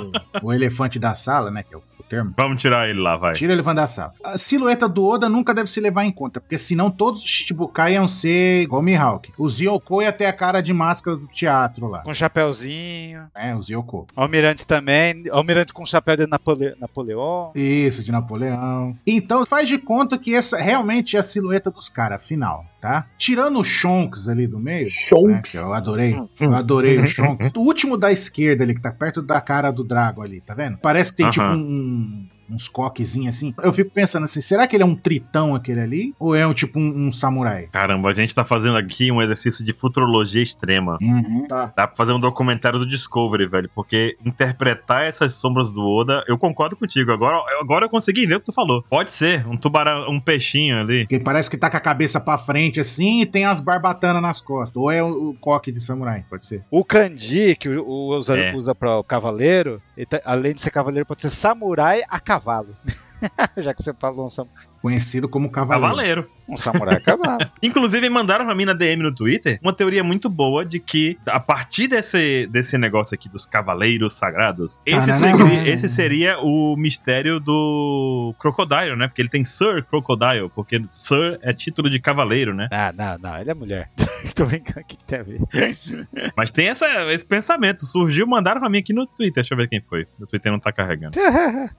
o elefante da sala, né? Que é o, o termo. Vamos tirar ele lá, vai. Tira da sala. A silhueta do Oda nunca deve se levar em conta, porque senão todos os Shichibukai iam ser igual o Mihawk. Os Yoko ia ter a cara de máscara do teatro lá. Com um chapéuzinho. É, os Yoko. Almirante também. Almirante com chapéu de Napole... Napoleão. Isso, de Napoleão. Então faz de conta que essa realmente é a silhueta dos caras, final, tá? Tirando o Shonks ali do meio, né, Shonks. que eu adorei. Eu adorei o Shonks. O último da esquerda ali, que tá perto da cara do Drago ali, tá vendo? Parece que tem tipo Aham. Um, uns coquezinhos assim. Eu fico pensando assim, será que ele é um tritão aquele ali? Ou é um tipo um, um samurai? Caramba, a gente tá fazendo aqui um exercício de futurologia extrema. Uhum. Tá. Dá pra fazer um documentário do Discovery, velho. Porque interpretar essas sombras do Oda, eu concordo contigo. Agora, agora eu consegui ver o que tu falou. Pode ser, um tubarão, um peixinho ali. Porque parece que tá com a cabeça pra frente assim e tem as barbatanas nas costas. Ou é o, o coque de samurai, pode ser. O kanji, que o, o usa, É. usa para o cavaleiro, tá- além de ser cavaleiro, pode ser samurai a cavalo. Já que você falou um, sam- Conhecido como cavaleiro. Cavaleiro. um samurai a cavalo. Inclusive, mandaram pra mim na DM no Twitter uma teoria muito boa de que, a partir desse, desse negócio aqui dos cavaleiros sagrados, esse, segre- esse seria o mistério do Crocodile, né? Porque ele tem Sir Crocodile, porque Sir é título de cavaleiro, né? Ah, não, não, ele é mulher. Tô brincando, que tem a ver? Mas tem essa, esse pensamento. Surgiu, mandaram pra mim aqui no Twitter. Deixa eu ver quem foi. O Twitter não tá carregando.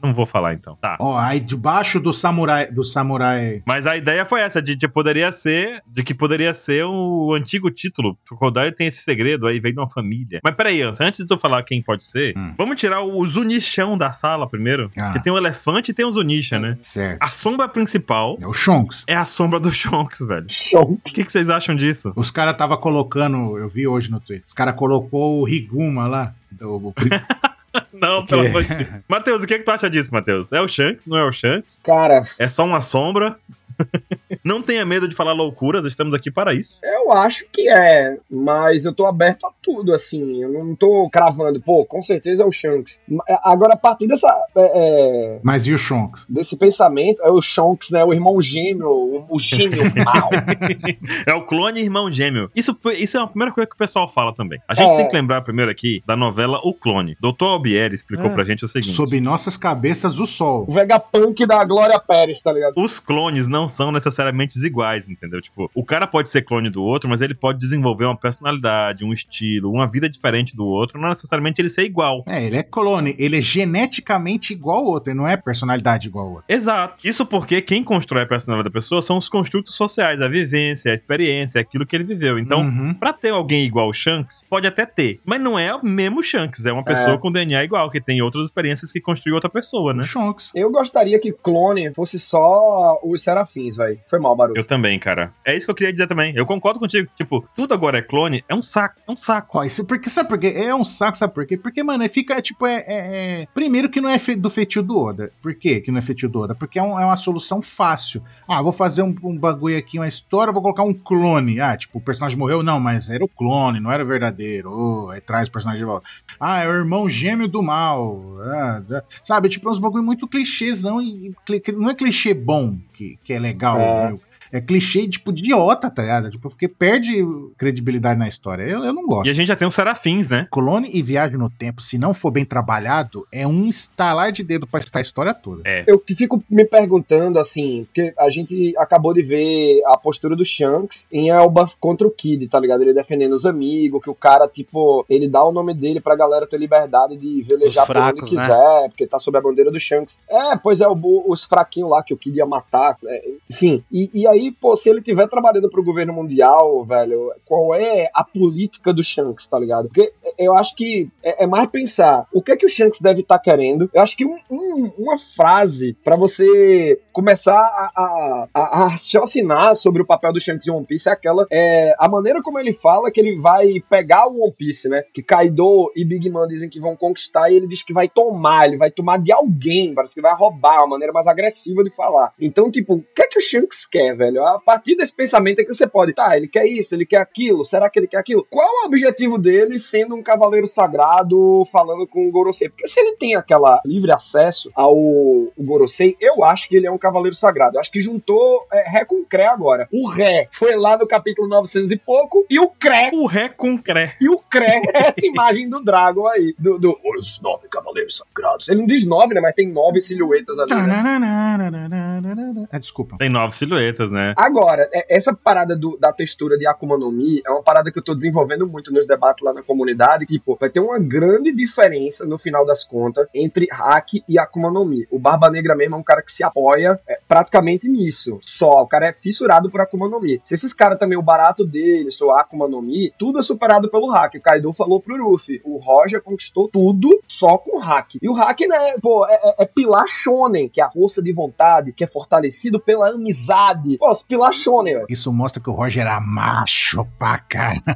Não vou falar então. Tá. Ó, aí debaixo do samurai, do samurai. Mas a ideia foi essa, de que poderia ser, de que poderia ser o antigo título. Crocodile tem esse segredo aí, vem de uma família. Mas peraí, Anson, antes de tu falar quem pode ser, Hum. vamos tirar o Zunichão da sala primeiro. Ah. Porque tem o elefante e tem o Zunisha, né? Certo. A sombra principal É o Shonks. é a sombra do Shonks, velho. Shonks. O que, que vocês acham disso? Os caras tava colocando, eu vi hoje no Twitter. Os caras colocou o Riguma lá. Do, o Não, pelo amor de Deus. Matheus, o que, que tu acha disso, Matheus? É o Shanks, não é o Shanks? Cara, É só uma sombra? não tenha medo de falar loucuras, estamos aqui para isso. eu acho que é, mas eu tô aberto a tudo, assim. Eu não tô cravando, pô, com certeza é o Shanks. Ma- Agora, a partir dessa. é, é, Mas e o Shonks? desse pensamento, é o Shanks, né? O irmão gêmeo, o, o gêmeo mal. É o clone irmão gêmeo. Isso, isso é a primeira coisa que o pessoal fala também. A gente É. tem que lembrar primeiro aqui da novela O Clone. Doutor Albieri explicou É. pra gente o seguinte. Sob nossas cabeças, o sol. o Vegapunk da Glória Pérez, tá ligado? Os clones não são necessariamente iguais, entendeu? Tipo, o cara pode ser clone do outro, mas ele pode desenvolver uma personalidade, um estilo, uma vida diferente do outro, não necessariamente ele ser igual. É, ele é clone. Ele é geneticamente igual ao outro. Ele não é personalidade igual ao outro. Exato. Isso porque quem constrói a personalidade da pessoa são os construtos sociais, a vivência, a experiência, aquilo que ele viveu. Então, Uhum. Pra ter alguém igual o Shanks, pode até ter. Mas não é o mesmo Shanks. É uma pessoa É. com DNA igual, que tem outras experiências que construiu outra pessoa, O né? Shonks. Eu gostaria que clone fosse só os serafins, velho. Foi mal, Baru. Eu também, cara. É isso que eu queria dizer também. Eu concordo contigo. Tipo, tudo agora é clone, é um saco, é um saco. Ó, isso porque, sabe por quê? É um saco, sabe por quê? Porque, mano, fica, tipo, é, é- é- Primeiro que não é fe- do feitio do Oda. Por quê que não é feitio do Oda? Porque é, um- é uma solução fácil. Ah, vou fazer um, um bagulho aqui, uma história, vou colocar um clone. Ah, tipo, o personagem morreu? Não, mas era o clone, não era o verdadeiro. Oh, aí traz o personagem de volta. Ah, é o irmão gêmeo do mal. Ah, sabe, tipo, é uns bagulho muito clichêzão e, e não é clichê bom que, que é legal. É. viu? É clichê, tipo, de idiota, tá ligado? Tipo, porque perde credibilidade na história. Eu, eu não gosto. E a gente já tem os serafins, né? Clone e viagem no tempo, se não for bem trabalhado, é um estalar de dedo pra estar a história toda. É. Eu que fico me perguntando, assim, porque a gente acabou de ver a postura do Shanks em Elba contra o Kid, tá ligado? Ele defendendo os amigos, que o cara, tipo, ele dá o nome dele pra galera ter liberdade de velejar por onde né? quiser, porque tá sob a bandeira do Shanks. É, pois é, o- os fraquinhos lá que o Kid ia matar, né? enfim. E, e aí, pô, se ele tiver trabalhando pro governo mundial, velho, qual é a política do Shanks, tá ligado? Porque eu acho que é, é mais pensar o que é que o Shanks deve estar querendo. Eu acho que um- um- uma frase pra você começar a, a, a, a raciocinar sobre o papel do Shanks em One Piece é aquela é, a maneira como ele fala que ele vai pegar o One Piece, né? Que Kaido e Big Man dizem que vão conquistar e ele diz que vai tomar, ele vai tomar de alguém, parece que vai roubar, uma maneira mais agressiva de falar. Então, tipo, o que é que o Shanks quer, velho? A partir desse pensamento é que você pode, tá, ele quer isso, ele quer aquilo, será que ele quer aquilo? Qual é o objetivo dele sendo um cavaleiro sagrado falando com o Gorosei? Porque se ele tem aquela livre acesso ao o Gorosei, eu acho que ele é um cavaleiro sagrado. Eu acho que juntou é, Ré com Cré agora. O Ré foi lá no capítulo 900 e pouco, e o Cré O ré com cré. e o Cré é essa imagem do Dragon aí, do, do os nove cavaleiros sagrados. Ele não diz nove, né? Mas tem nove silhuetas ali. Né? Ah, desculpa. Tem nove silhuetas, né? Agora, é- essa parada do- da textura de Akuma no Mi é uma parada que eu tô desenvolvendo muito nos debates lá na comunidade. Tipo, vai ter uma grande diferença no final das contas entre hack e Akuma no Mi. O Barba Negra mesmo é um cara que se apoia é, praticamente nisso. Só, o cara é fissurado por Akuma no Mi. Se esses caras também, o barato dele, o Akuma no Mi, tudo é superado pelo hack. O Kaido falou pro Luffy, o Roger conquistou tudo só com hack. E o hack, né, pô, é, é- é pilar shonen, que é a força de vontade, que é fortalecido pela amizade. Pô, os pilar shonen, velho. Isso mostra que o Roger era macho pra caralho.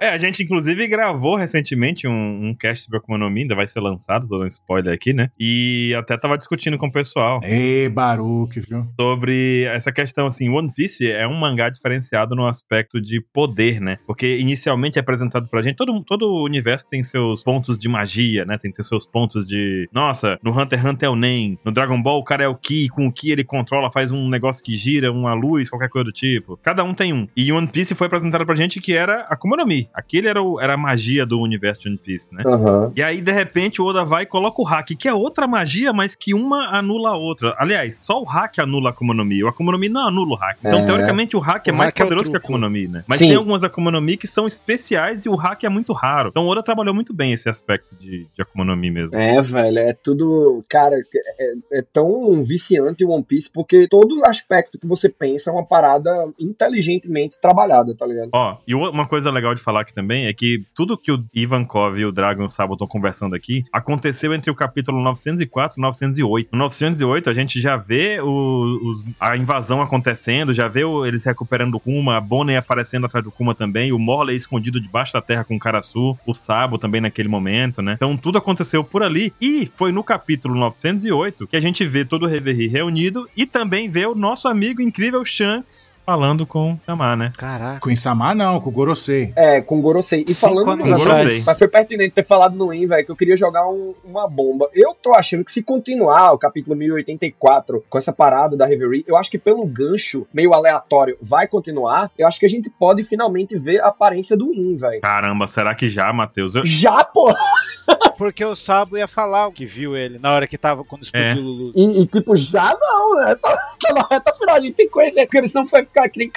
É, a gente inclusive gravou recentemente um, um cast sobre Akuma no Mi, ainda vai ser lançado, tô dando spoiler aqui, né? E até tava discutindo com o pessoal Ê, Baruque, viu? sobre essa questão, assim, One Piece é um mangá diferenciado no aspecto de poder, né? Porque inicialmente é apresentado pra gente, todo, todo o universo tem seus pontos de magia, né? Tem, tem seus pontos de, nossa, no Hunter x Hunter é o Nen, no Dragon Ball o cara é o Ki, com o Ki ele controla, faz um negócio que gira, uma luz, qualquer coisa do tipo. Cada um tem um. E One Piece foi apresentado pra gente que era Akuma no Mi. Aquele era, o- era a magia do universo de One Piece, né? Aham. E aí, de repente, o Oda vai e coloca o hack, que é outra magia, mas que uma anula a outra. Aliás, só o hack anula a Akuma no Mi. O Akuma no Mi não anula o hack. Então, É. teoricamente, o hack é O mais hack é poderoso que a. Akuma no Mi, né? Mas Sim. tem algumas Akuma no Mi que são especiais e o hack é muito raro. Então, o Oda trabalhou muito bem esse aspecto de, de Akuma no Mi mesmo. É, velho, é tudo. Cara, é, é tão viciante o One Piece porque todo aspecto que você pensa é uma parada inteligentemente trabalhada, tá ligado? Ó, e uma coisa legal de falar aqui também é que tudo que o Ivankov e o Dragon Sabo estão conversando aqui aconteceu entre o capítulo 904 e 908. No 908 a gente já vê o- os- a invasão acontecendo, já vê o- eles recuperando o Kuma, a Bonnie aparecendo atrás do Kuma também, o Morley escondido debaixo da terra com o Karasu, o Sabo também naquele momento, né? Então tudo aconteceu por ali e foi no capítulo 908 que a gente vê todo o Reverie reunido e também vê o nosso amigo incrível Shanks falando com Tamar, né? Caraca. Com Insama não, com o Gorosei. É, com Gorosei. E Cinco falando anos nisso, atrás. mas foi pertinente ter falado no In, velho, que eu queria jogar um- uma bomba. Eu tô achando que se continuar o capítulo 1084 com essa parada da Reverie, eu acho que pelo gancho meio aleatório vai continuar, eu acho que a gente pode finalmente ver a aparência do In, velho. Caramba, será que já, Matheus? Eu- Já, pô! Porque o Sabo ia falar o que viu ele na hora que tava quando explodiu É. o Lulu. E, e, tipo, já não, né? Tá, tá na reta final, a gente tem que conhecer, porque senão vai ficar que nem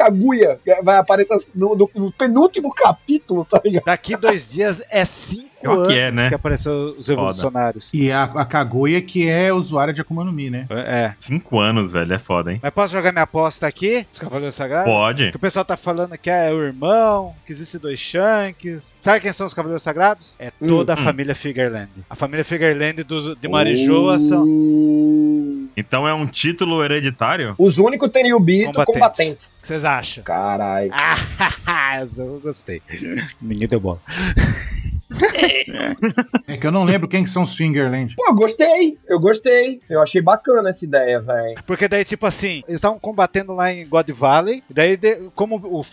que vai aparecer no, no- no penúltimo capítulo, tá ligado? Daqui dois dias é cinco Pior que é, né? que apareceu os evolucionários. E a, a Kaguya, que é usuária de Akuma no Mi, né? É. Cinco anos, velho, é foda, hein? Mas posso jogar minha aposta aqui? Os Cavaleiros Sagrados? Pode. Que o pessoal tá falando que é o irmão, que existe dois Shanks. Sabe quem são os Cavaleiros Sagrados? É toda a Hum. família Figuerland. A família Figuerland dos, de Marijoa são. Uh, Então é um título hereditário? Os únicos Tenryubito Combatentes. combatentes. O que vocês acham? Caralho. Ah, eu gostei. Ninguém deu bola. É que eu não lembro quem que são os Fingerland. Pô, eu gostei. Eu gostei. Eu achei bacana essa ideia, velho. Porque daí, tipo assim, eles estavam combatendo lá em God Valley. E daí, como o,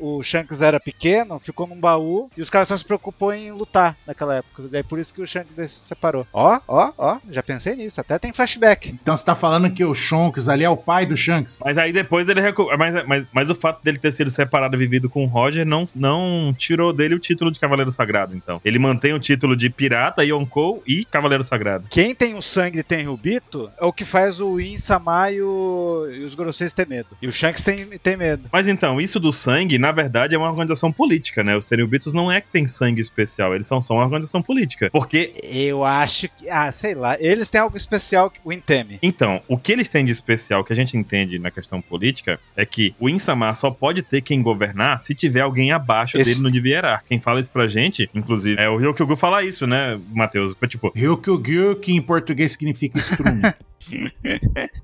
o Shanks era pequeno, ficou num baú. E os caras só se preocupou em lutar naquela época. Daí por isso que o Shanks se separou. Ó, ó, ó. Já pensei nisso. Até tem flashback. Então você tá falando que o Shonks ali é o pai do Shanks. Mas aí depois ele recu... mas, mas, mas o fato dele ter sido separado e vivido com o Roger não, não tirou dele o título de Cavaleiro Sagrado, então. Ele mantém o título de Pirata, Yonkou e Cavaleiro Sagrado. Quem tem o sangue de Tenryubito é o que faz o Insama e, o, e os Gorosei ter medo. E o Shanks tem, tem medo. Mas então, isso do sangue, na verdade, é uma organização política, né? Os Tenryubitos não é que tem sangue especial, eles são só uma organização política. Porque Eu acho que. Ah, sei lá. Eles têm algo especial que o Inteme. Então, o que eles têm de especial que a gente entende na questão política é que o Insama só pode ter quem governar se tiver alguém abaixo Esse- dele no nível hierárquico. Quem fala isso pra gente, inclusive, é o Ryokyogu falar isso, né, Matheus? Tipo, Ryukyu, que em português significa estrume.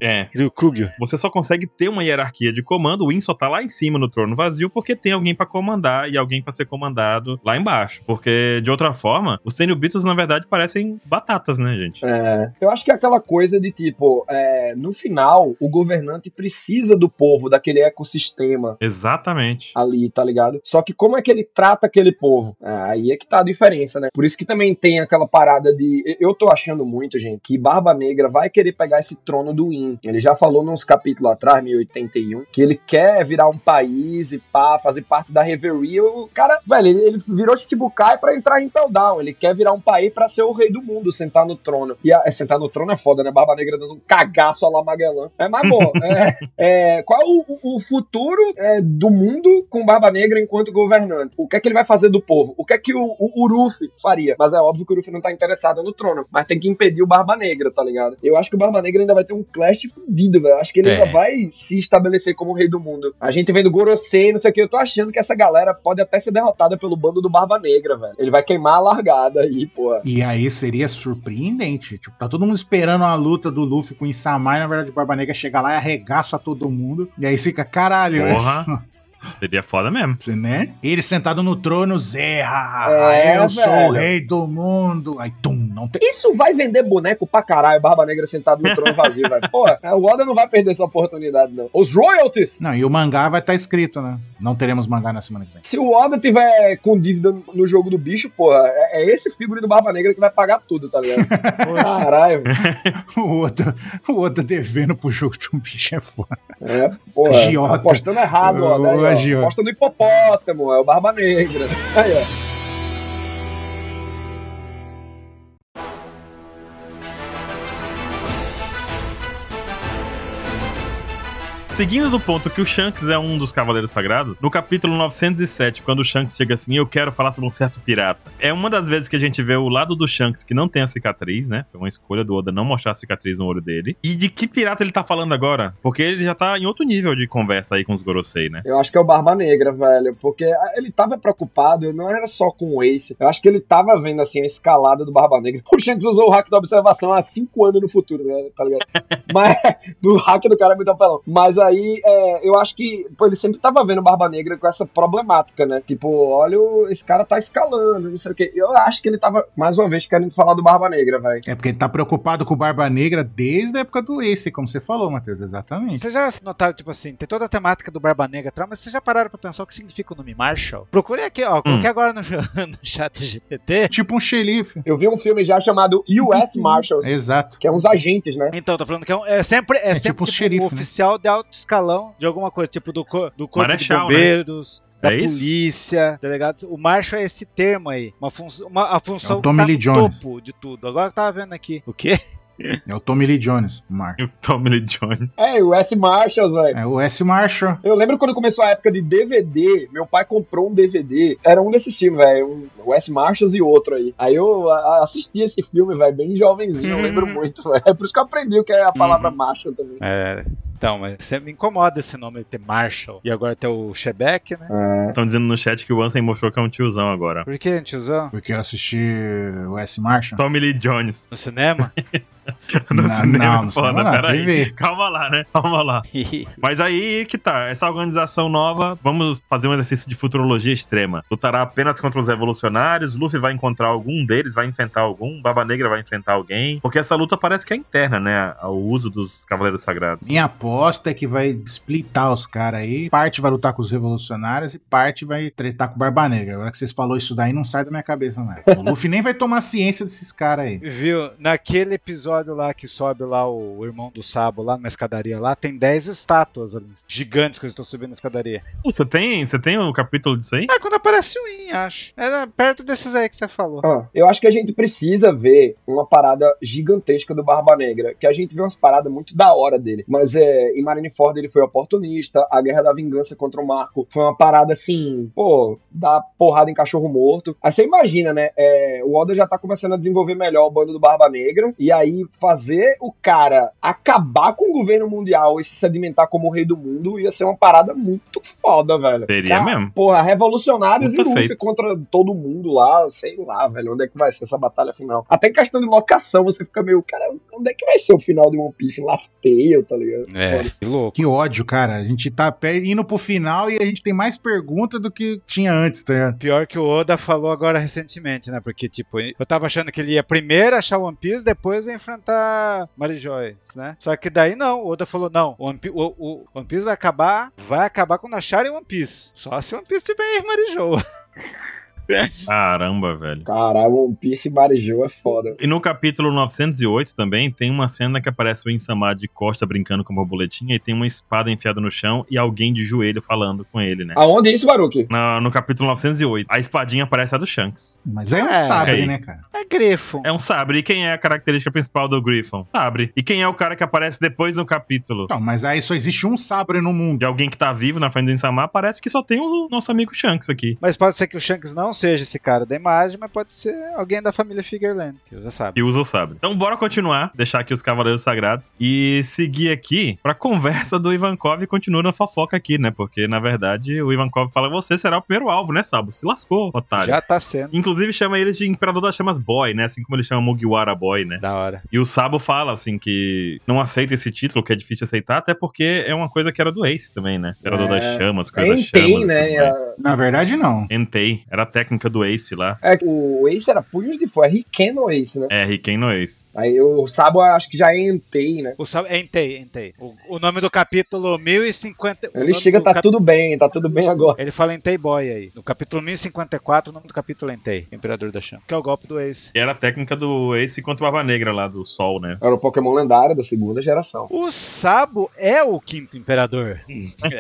é, Ryukugyu. você só consegue ter uma hierarquia de comando, o In só tá lá em cima no trono vazio porque tem alguém pra comandar e alguém pra ser comandado lá embaixo. Porque, de outra forma, os Tenryubitos, na verdade, parecem batatas, né, gente? É, eu acho que é aquela coisa de tipo, é, no final, o governante precisa do povo, daquele ecossistema Exatamente. ali, tá ligado? Só que como é que ele trata aquele povo? Ah, aí é que tá a diferença, né? Por isso que também tem aquela parada de. Eu tô achando muito, gente, que Barba Negra vai querer pegar esse trono do In. Ele já falou nos capítulos atrás, 1081, que ele quer virar um país e pá, fazer parte da Reverie. O cara, velho, ele, ele virou Chichibukai pra entrar em Impel Down. Ele quer virar um país pra ser o rei do mundo, sentar no trono. E a- é, sentar no trono é foda, né? Barba Negra dando um cagaço a la Magellan. É, mas bom, é, é, qual é o, o futuro é, do mundo com Barba Negra enquanto governante? O que é que ele vai fazer do povo? O que é que o, o Uruf faria? Mas é óbvio que o Uruf não tá interessado no trono, mas tem que impedir o Barba Negra, tá ligado? Eu acho que o Barba Negra ainda vai ter um clash fudido, velho. Acho que ele É. ainda vai se estabelecer como rei do mundo. A gente vendo Gorosei, não sei o que, eu tô achando que essa galera pode até ser derrotada pelo bando do Barba Negra, velho. Ele vai queimar a largada aí, pô. E aí seria surpreendente. Tipo, tá todo mundo esperando a luta do Luffy com o Isamai, na verdade o Barba Negra chega lá e arregaça todo mundo. E aí fica, caralho, Porra. Seria foda mesmo. Você, né? Ele sentado no trono, Zé, É, eu sou velho. o rei do mundo. Aí, tum, não tem. Isso vai vender boneco pra caralho, Barba Negra sentado no trono vazio, velho. Porra, o Oda não vai perder essa oportunidade, não. Os royalties! Não, e o mangá vai estar escrito, né? Não teremos mangá na semana que vem. Se o Oda tiver com dívida no jogo do bicho, porra, é, é esse figure do Barba Negra que vai pagar tudo, tá ligado? Caralho. O Oda, o Oda devendo pro jogo de um bicho é foda. É, porra. Agiota. Apostando errado, Oda. Aí, O ó. agiota. Aposta no hipopótamo, é o Barba Negra. Aí, ó. Seguindo do ponto que o Shanks é um dos Cavaleiros Sagrados, no capítulo 907, quando o Shanks chega assim, eu quero falar sobre um certo pirata. É uma das vezes que a gente vê o lado do Shanks que não tem a cicatriz, né? Foi uma escolha do Oda não mostrar a cicatriz no olho dele. E de que pirata ele tá falando agora? Porque ele já tá em outro nível de conversa aí com os Gorosei, né? Eu acho que é o Barba Negra, velho. Porque ele tava preocupado, não era só com o Ace. Eu acho que ele tava vendo, assim, a escalada do Barba Negra. O Shanks usou o hack da observação há cinco anos no futuro, né? Tá ligado? Mas do hack do cara é muito apelão. Mas aí, é, eu acho que pô, ele sempre tava vendo o Barba Negra com essa problemática, né? Tipo, olha, esse cara tá escalando, não sei o quê. Eu acho que ele tava, mais uma vez, querendo falar do Barba Negra, velho. É porque ele tá preocupado com o Barba Negra desde a época do Ace, como você falou, Matheus, exatamente. Vocês já notaram, tipo assim, tem toda a temática do Barba Negra e tal, mas vocês já pararam pra pensar o que significa o nome Marshall? Procurei aqui, ó, coloquei agora no, no chat GPT. Tipo um xerife. Eu vi um filme já chamado US Marshals, Exato. que é uns agentes, né? Então, tô falando que é, um- é sempre, é É sempre tipo tipo, xerife, um né? oficial de alto escalão de alguma coisa, tipo do, co- do corpo Marechal, de bombeiros. Da É polícia, tá ligado? O Marshall é esse termo aí. Uma função, uma, a função É o Tommy tá Lee no Jones. topo de tudo. Agora eu tava vendo aqui. O quê? É o Tommy Lee Jones, o Mar. E o Tommy Lee Jones. É, US Marshals, velho. É o S. Marshall. Eu lembro quando começou a época de DVD, meu pai comprou um DVD. Era um desses filmes, velho. Um Wes Marshalls e outro aí. Aí eu assisti esse filme, velho, bem jovenzinho, eu lembro muito, velho. É por isso que eu aprendi o que é a palavra Marshall também. É. Então, mas você me incomoda esse nome de ter Marshall. E agora ter o Shebeck, né? Estão dizendo no chat que o Ansem mostrou que é um tiozão agora. Por que, tiozão? Porque eu assisti o S. Marshall. Tommy Lee Jones. No cinema? no Não, cinema não, é no foda, cinema não, peraí. Calma lá, né? Calma lá. Mas aí que tá, essa organização nova, vamos fazer um exercício de futurologia extrema. Lutará apenas contra os revolucionários, Luffy vai encontrar algum deles, vai enfrentar algum, Baba Negra vai enfrentar alguém, porque essa luta parece que é interna, né, ao uso dos Cavaleiros Sagrados. Minha aposta é que vai splitar os caras aí. Parte vai lutar com os revolucionários e parte vai tretar com o Barba Negra. Agora que vocês falou isso daí, não sai da minha cabeça, não. O Luffy nem vai tomar ciência desses caras aí. Viu? Naquele episódio lá que sobe lá o irmão do Sabo, lá numa escadaria lá, tem 10 estátuas ali, gigantes que eles estão subindo a escadaria. Você tem, você tem um capítulo disso aí? É quando aparece o In, acho. Era perto desses aí que você falou. Ah, eu acho que a gente precisa ver uma parada gigantesca do Barba Negra, que a gente vê umas paradas muito da hora dele. Mas é, em Marineford ele foi oportunista, a Guerra da Vingança contra o Marco foi uma parada assim, pô, dá porrada em cachorro morto. Aí você imagina, né? é, o Oda já tá começando a desenvolver melhor o bando do Barba Negra, e aí fazer o cara acabar com o governo mundial e se sedimentar como o rei do mundo ia ser uma parada muito foda, velho. Seria Cara, mesmo. Porra, revolucionários Puta e Luffy feito. contra todo mundo lá, sei lá, velho, onde é que vai ser essa batalha final. Até em questão de locação, você fica meio, cara, onde é que vai ser o final de One Piece? Em Laugh tá ligado? É, que louco. Que ódio, cara. A gente tá indo pro final e a gente tem mais perguntas do que tinha antes, tá ligado? Pior que o Oda falou agora recentemente, né? Porque, tipo, eu tava achando que ele ia primeiro achar One Piece, depois ia enfrentar Mary Joyce, né? Só que daí não, o Oda falou, não, o One, Pi- o, o One Piece vai acabar, vai acabar quando acharem One Piece. Só se One Piece tiver Mary Caramba, velho. Caralho, One Piece e Marijou é foda. E no capítulo 908 também tem uma cena que aparece o Insama de costa brincando com a borboletinha e tem uma espada enfiada no chão e alguém de joelho falando com ele, né? Aonde é isso, Baruque? Na- no capítulo 908. A espadinha parece a do Shanks. Mas é um É, sabre, aí. né, cara? É grifo. É um sabre. E quem é a característica principal do Griffon? Sabre. E quem é o cara que aparece depois no capítulo? Então, mas aí só existe um sabre no mundo. De alguém que tá vivo na frente do Insama, parece que só tem o nosso amigo Shanks aqui. Mas pode ser que o Shanks não seja esse cara da imagem, mas pode ser alguém da família Figureland, que usa sabe. E usa o sabre. Então bora continuar, deixar aqui os Cavaleiros Sagrados e seguir aqui pra conversa do Ivankov e continua na fofoca aqui, né? Porque, na verdade, o Ivankov fala você será o primeiro alvo, né, Sabo? Se lascou, otário. Já tá sendo. Inclusive chama ele de Imperador das Chamas Boy, né? Assim como ele chama Mugiwara Boy, né? Da hora. E o Sabo fala, assim, que não aceita esse título, que é difícil aceitar, até porque é uma coisa que era do Ace também, né? Imperador É. das Chamas, coisa das Entei, chamas e né? tudo mais. Na verdade, não. Entei. Era a técnica do Ace lá. É, o Ace era Punhos de Fogo, é Riken no Ace, né? É, Riken no Ace. Aí o Sabo acho que já é Entei, né? O Sab... Entei, entei. O, o nome do capítulo 1050. o Ele chega, tá cap- tudo bem, tá tudo bem agora. Ele fala Entei Boy aí. No capítulo 1054, o nome do capítulo é Entei, Imperador da Chama. Que é o golpe do Ace. E era a técnica do Ace contra o Barba Negra lá, do Sol, né? Era o Pokémon lendário da segunda geração. O Sabo é o quinto imperador.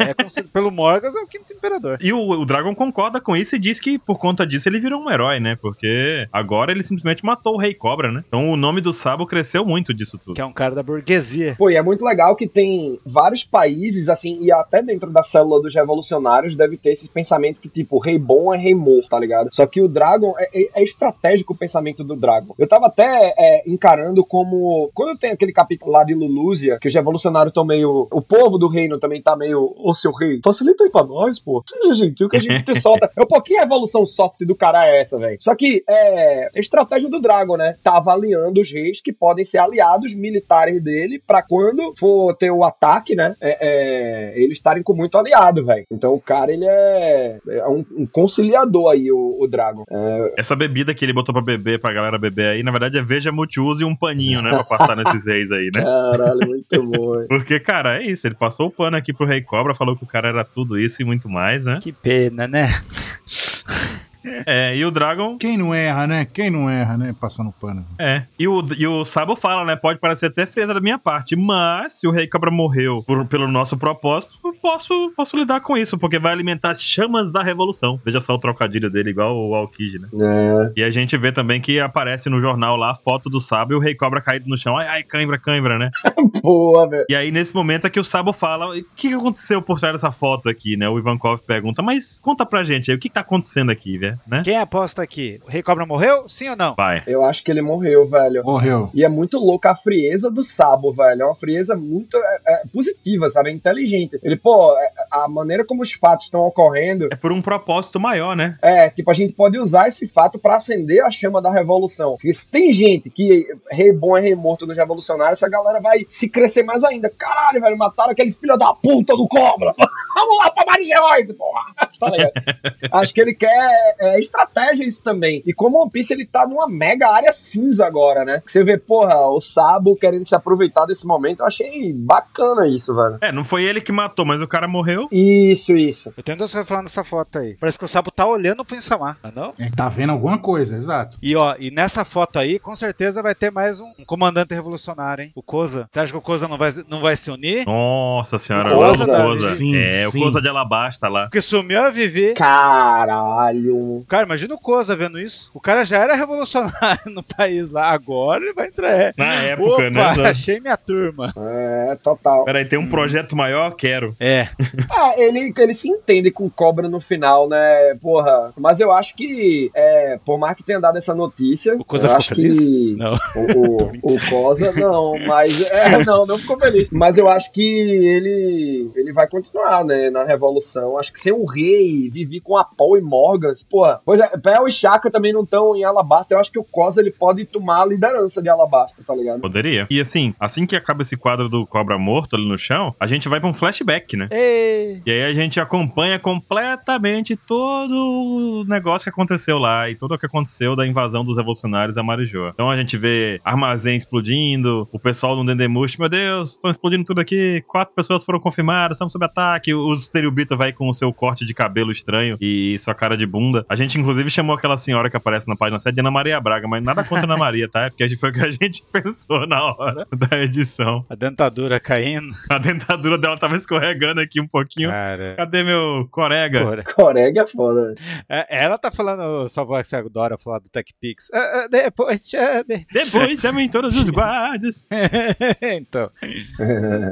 é conhecido pelo Morgas, é o quinto imperador. E o, o Dragon concorda com isso e diz que por conta disso ele virou um herói, né? Porque agora ele simplesmente matou o Rei Cobra, né? Então o nome do Sabo cresceu muito disso tudo. Que é um cara da burguesia. Pô, e é muito legal que tem vários países, assim, e até dentro da célula dos revolucionários deve ter esse pensamento que, tipo, rei bom é rei morto, tá ligado? Só que o Dragon, é, é- é estratégico o pensamento do Dragon. Eu tava até é, encarando como. Quando tem aquele capítulo lá de Lulúzia, que os revolucionários estão meio. O povo do reino também tá meio. Ô, seu rei, facilita aí pra nós, pô. Seja gentil que a gente te solta. É um pouquinho a evolução soft do cara é essa, velho. Só que é. Estratégia do Dragon, né? Tá avaliando os reis que podem ser aliados militares dele pra quando for ter o ataque, né? é, é, eles estarem com muito aliado, velho. Então o cara, ele é, é um, um conciliador aí, o, o Dragon. É, Essa bebida que ele botou pra beber, pra galera beber aí, na verdade é veja multiuso e um paninho, né? Pra passar nesses reis aí, né? caralho, muito bom. Porque, cara, é isso. Ele passou o pano aqui pro Rei Cobra, falou que o cara era tudo isso e muito mais, né? Que pena, né? É, e o Dragon. Quem não erra, né? Quem não erra, né? Passando pano. É. E o, e o Sabo fala, né? Pode parecer até frieza da minha parte, mas se o Rei Cobra morreu por- pelo nosso propósito, eu posso, posso lidar com isso, porque vai alimentar as chamas da revolução. Veja só o trocadilho dele, igual o Aokiji, né? É, E a gente vê também que aparece no jornal lá a foto do Sabo e o Rei Cobra caído no chão. Ai, ai, cãibra, cãibra, né? boa, velho. E aí, nesse momento é que o Sabo fala: o que, que aconteceu por trás dessa foto aqui, né? O Ivankov pergunta, mas conta pra gente aí, o que, que tá acontecendo aqui, velho? Né? Quem aposta aqui? O Rei Cobra morreu? Sim ou não? Vai. Eu acho que ele morreu, velho. Morreu. E é muito louco a frieza do Sabo, velho. É uma frieza muito é, é, positiva, sabe? É inteligente. Ele, pô, é, a maneira como os fatos estão ocorrendo. É por um propósito maior, né? É, tipo, a gente pode usar esse fato pra acender a chama da revolução. Porque se tem gente que rei bom é rei morto nos revolucionários, essa galera vai se crescer mais ainda. Caralho, velho, mataram aquele filho da puta do cobra. Vamos lá pra Maria Heróis, porra. Tá ligado? Acho que ele quer é, estratégia isso também. E como One Piece ele tá numa mega área cinza agora, né? Você vê, porra, o Sabo querendo se aproveitar desse momento. Eu achei bacana isso, velho. É, não foi ele que matou, mas o cara morreu. Isso, isso. Eu tenho duas coisas falando nessa foto aí. Parece que o Sabo tá olhando pro Insama, não é não? Ele tá vendo alguma coisa, exato. E ó, e nessa foto aí, com certeza vai ter mais um, um comandante revolucionário, hein? O Koza. Você acha que o Koza não vai, não vai se unir? Nossa senhora, O lá Koza, o Koza. sim, é, sim. o Koza de Alabasta lá. Porque sumiu a Vivi. Caralho. Cara, imagina o Koza vendo isso. O cara já era revolucionário no país lá. Agora ele vai entrar. Na época, Opa, né? achei minha turma. É, total. Peraí, tem um projeto maior? Quero. É. Ah, ele, ele se entende com cobra no final, né? Porra. Mas eu acho que, é, por mais que tenha dado essa notícia, O Koza eu ficou acho feliz? que Não. o, o, o Cosa, não, mas é, não, não ficou feliz. Mas eu acho que ele ele vai continuar, né, na revolução. Acho que sem um rei, Vivi com a Paul e Morgans, porra. Pois é, Pel e Chaka também não estão em Alabasta. Eu acho que o Cosa ele pode tomar a liderança de Alabasta, tá ligado? Poderia. E assim, assim que acaba esse quadro do cobra morto ali no chão, a gente vai pra um flashback, né? Ei. E aí a gente acompanha completamente todo o negócio que aconteceu lá e tudo o que aconteceu da invasão dos revolucionários a Marijoa. Então a gente vê armazém explodindo, o pessoal no Dendemush, meu Deus, estão explodindo tudo aqui, quatro pessoas foram confirmadas, estamos sob ataque, o Stereobito vai com o seu corte de cabelo estranho e sua cara de bunda. A gente inclusive chamou aquela senhora que aparece na página 7 de Ana Maria Braga, mas nada contra Ana Maria, tá? É porque a gente- foi o que a gente pensou na hora da edição. A dentadura caindo. A dentadura dela tava escorregando aqui um pouquinho. Cara. Cadê meu corega? Corega é foda. É, Ela tá falando, só vai ser adora falar do TechPix. É, é, depois chame. Depois chamem todos os guardas, então.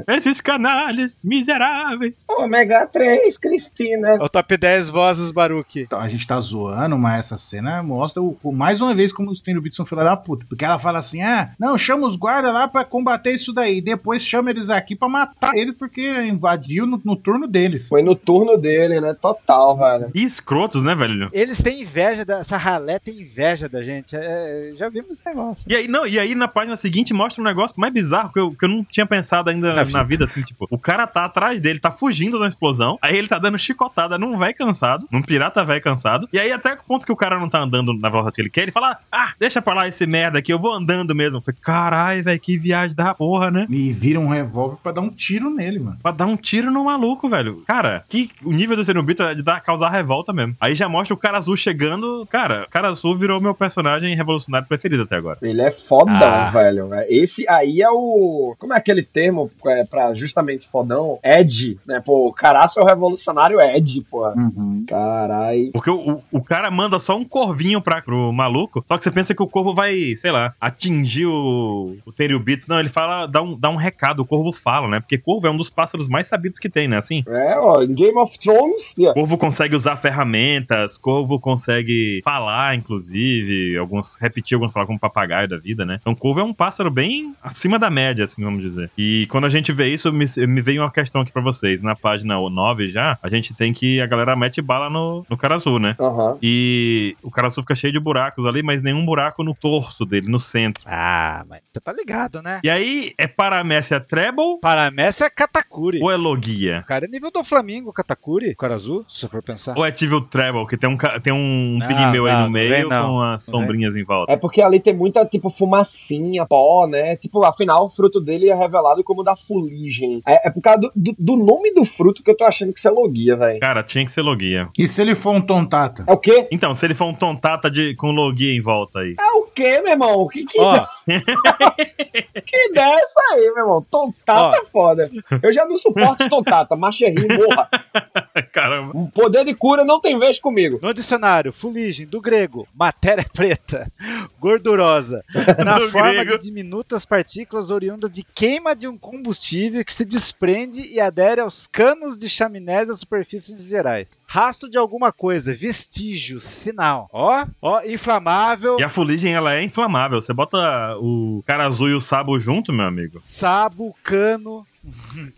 esses canalhas miseráveis. Ômega 3, Cristina. O top 10 vozes Baruque. Então, a gente tá zoando, mas essa cena mostra o, o- mais uma vez como os Tenryubito são filha da puta. Porque ela fala assim: ah, não, chama os guardas lá pra combater isso daí. Depois chama eles aqui pra matar eles, porque invadiu no, no turno deles. Foi no turno dele, né? Total, velho. E escrotos, né, velho? Eles têm inveja, da, essa ralé tem inveja da gente. É, já vimos esse negócio. E aí, não, e aí na página seguinte mostra um negócio mais bizarro que eu, que eu não tinha pensado ainda Na na, vida. vida, assim, tipo, o cara tá atrás dele, tá fugindo da explosão, aí ele tá dando chicotada num véi cansado, num pirata véi cansado, e aí até o ponto que o cara não tá andando na velocidade que ele quer, ele fala, ah, deixa pra lá esse merda aqui, eu vou andando mesmo. Eu falei, caralho, velho, que viagem da porra, né? E vira um revólver pra dar um tiro nele, mano. Pra dar um tiro no maluco, velho. Cara, que o nível do Zenobito é de dar, causar revolta mesmo. Aí já mostra o cara azul chegando. Cara, o cara azul virou meu personagem revolucionário preferido até agora. Ele é fodão, Ah. velho. Esse aí é o. Como é aquele termo é, pra justamente fodão? Ed, né? Pô, o caraço é o revolucionário Ed, pô. Uhum. Carai. Porque o, o, o cara manda só um corvinho pra, pro maluco, só que você pensa que o corvo vai, sei lá, atingir o, o. Não, ele fala, dá um, dá um recado, o corvo fala, né? Porque corvo é um dos pássaros mais sabidos que tem, né? Assim, É, ó, em Game of Thrones. yeah. Corvo consegue usar ferramentas, Corvo consegue falar, inclusive, alguns repetir algumas palavras como papagaio da vida, né? Então, Corvo é um pássaro bem acima da média, assim, vamos dizer. E quando a gente vê isso, me, me veio uma questão aqui pra vocês. Na página 9 já, a gente tem que a galera mete bala no, no cara azul, né? Aham. E o cara azul fica cheio de buracos ali, mas nenhum buraco no torso dele, no centro. Ah, mas você tá ligado, né? E aí, é Paramécia Treble Para Messi é Katakuri. ou é Logia? O cara é nível do Flamengo, Katakuri, azul, se você for pensar. Ou é Tivil Treble, que tem um, tem um Não, pigmeu aí no meio não. com as sombrinhas em volta? É porque ali tem muita, tipo, fumacinha, pó, né? Tipo, afinal, o fruto dele é revelado como da fuligem. É, é por causa do, do, do nome do fruto que eu tô achando que isso é logia, velho. Cara, tinha que ser Logia. E se ele for um tontata? É o quê? Então, se ele for um tontata de, com Logia em volta aí. É o quê, meu irmão? Que, que, Ó, que ideia é essa aí, meu irmão? Tontata Ó. é foda. Eu já não suporto Tontata. Macherri, morra. Caramba. Um poder de cura não tem vez comigo. no dicionário, fuligem, do grego, matéria preta, gordurosa, na Do forma grego. de diminutas partículas oriundas de queima de um combustível que se desprende e adere aos canos de chaminés e às superfícies gerais. Rastro de alguma coisa, vestígio, sinal. Ó, ó, inflamável, E a fuligem, ela é inflamável. Você bota o cara azul e o sabo junto, meu amigo. sabo, cano,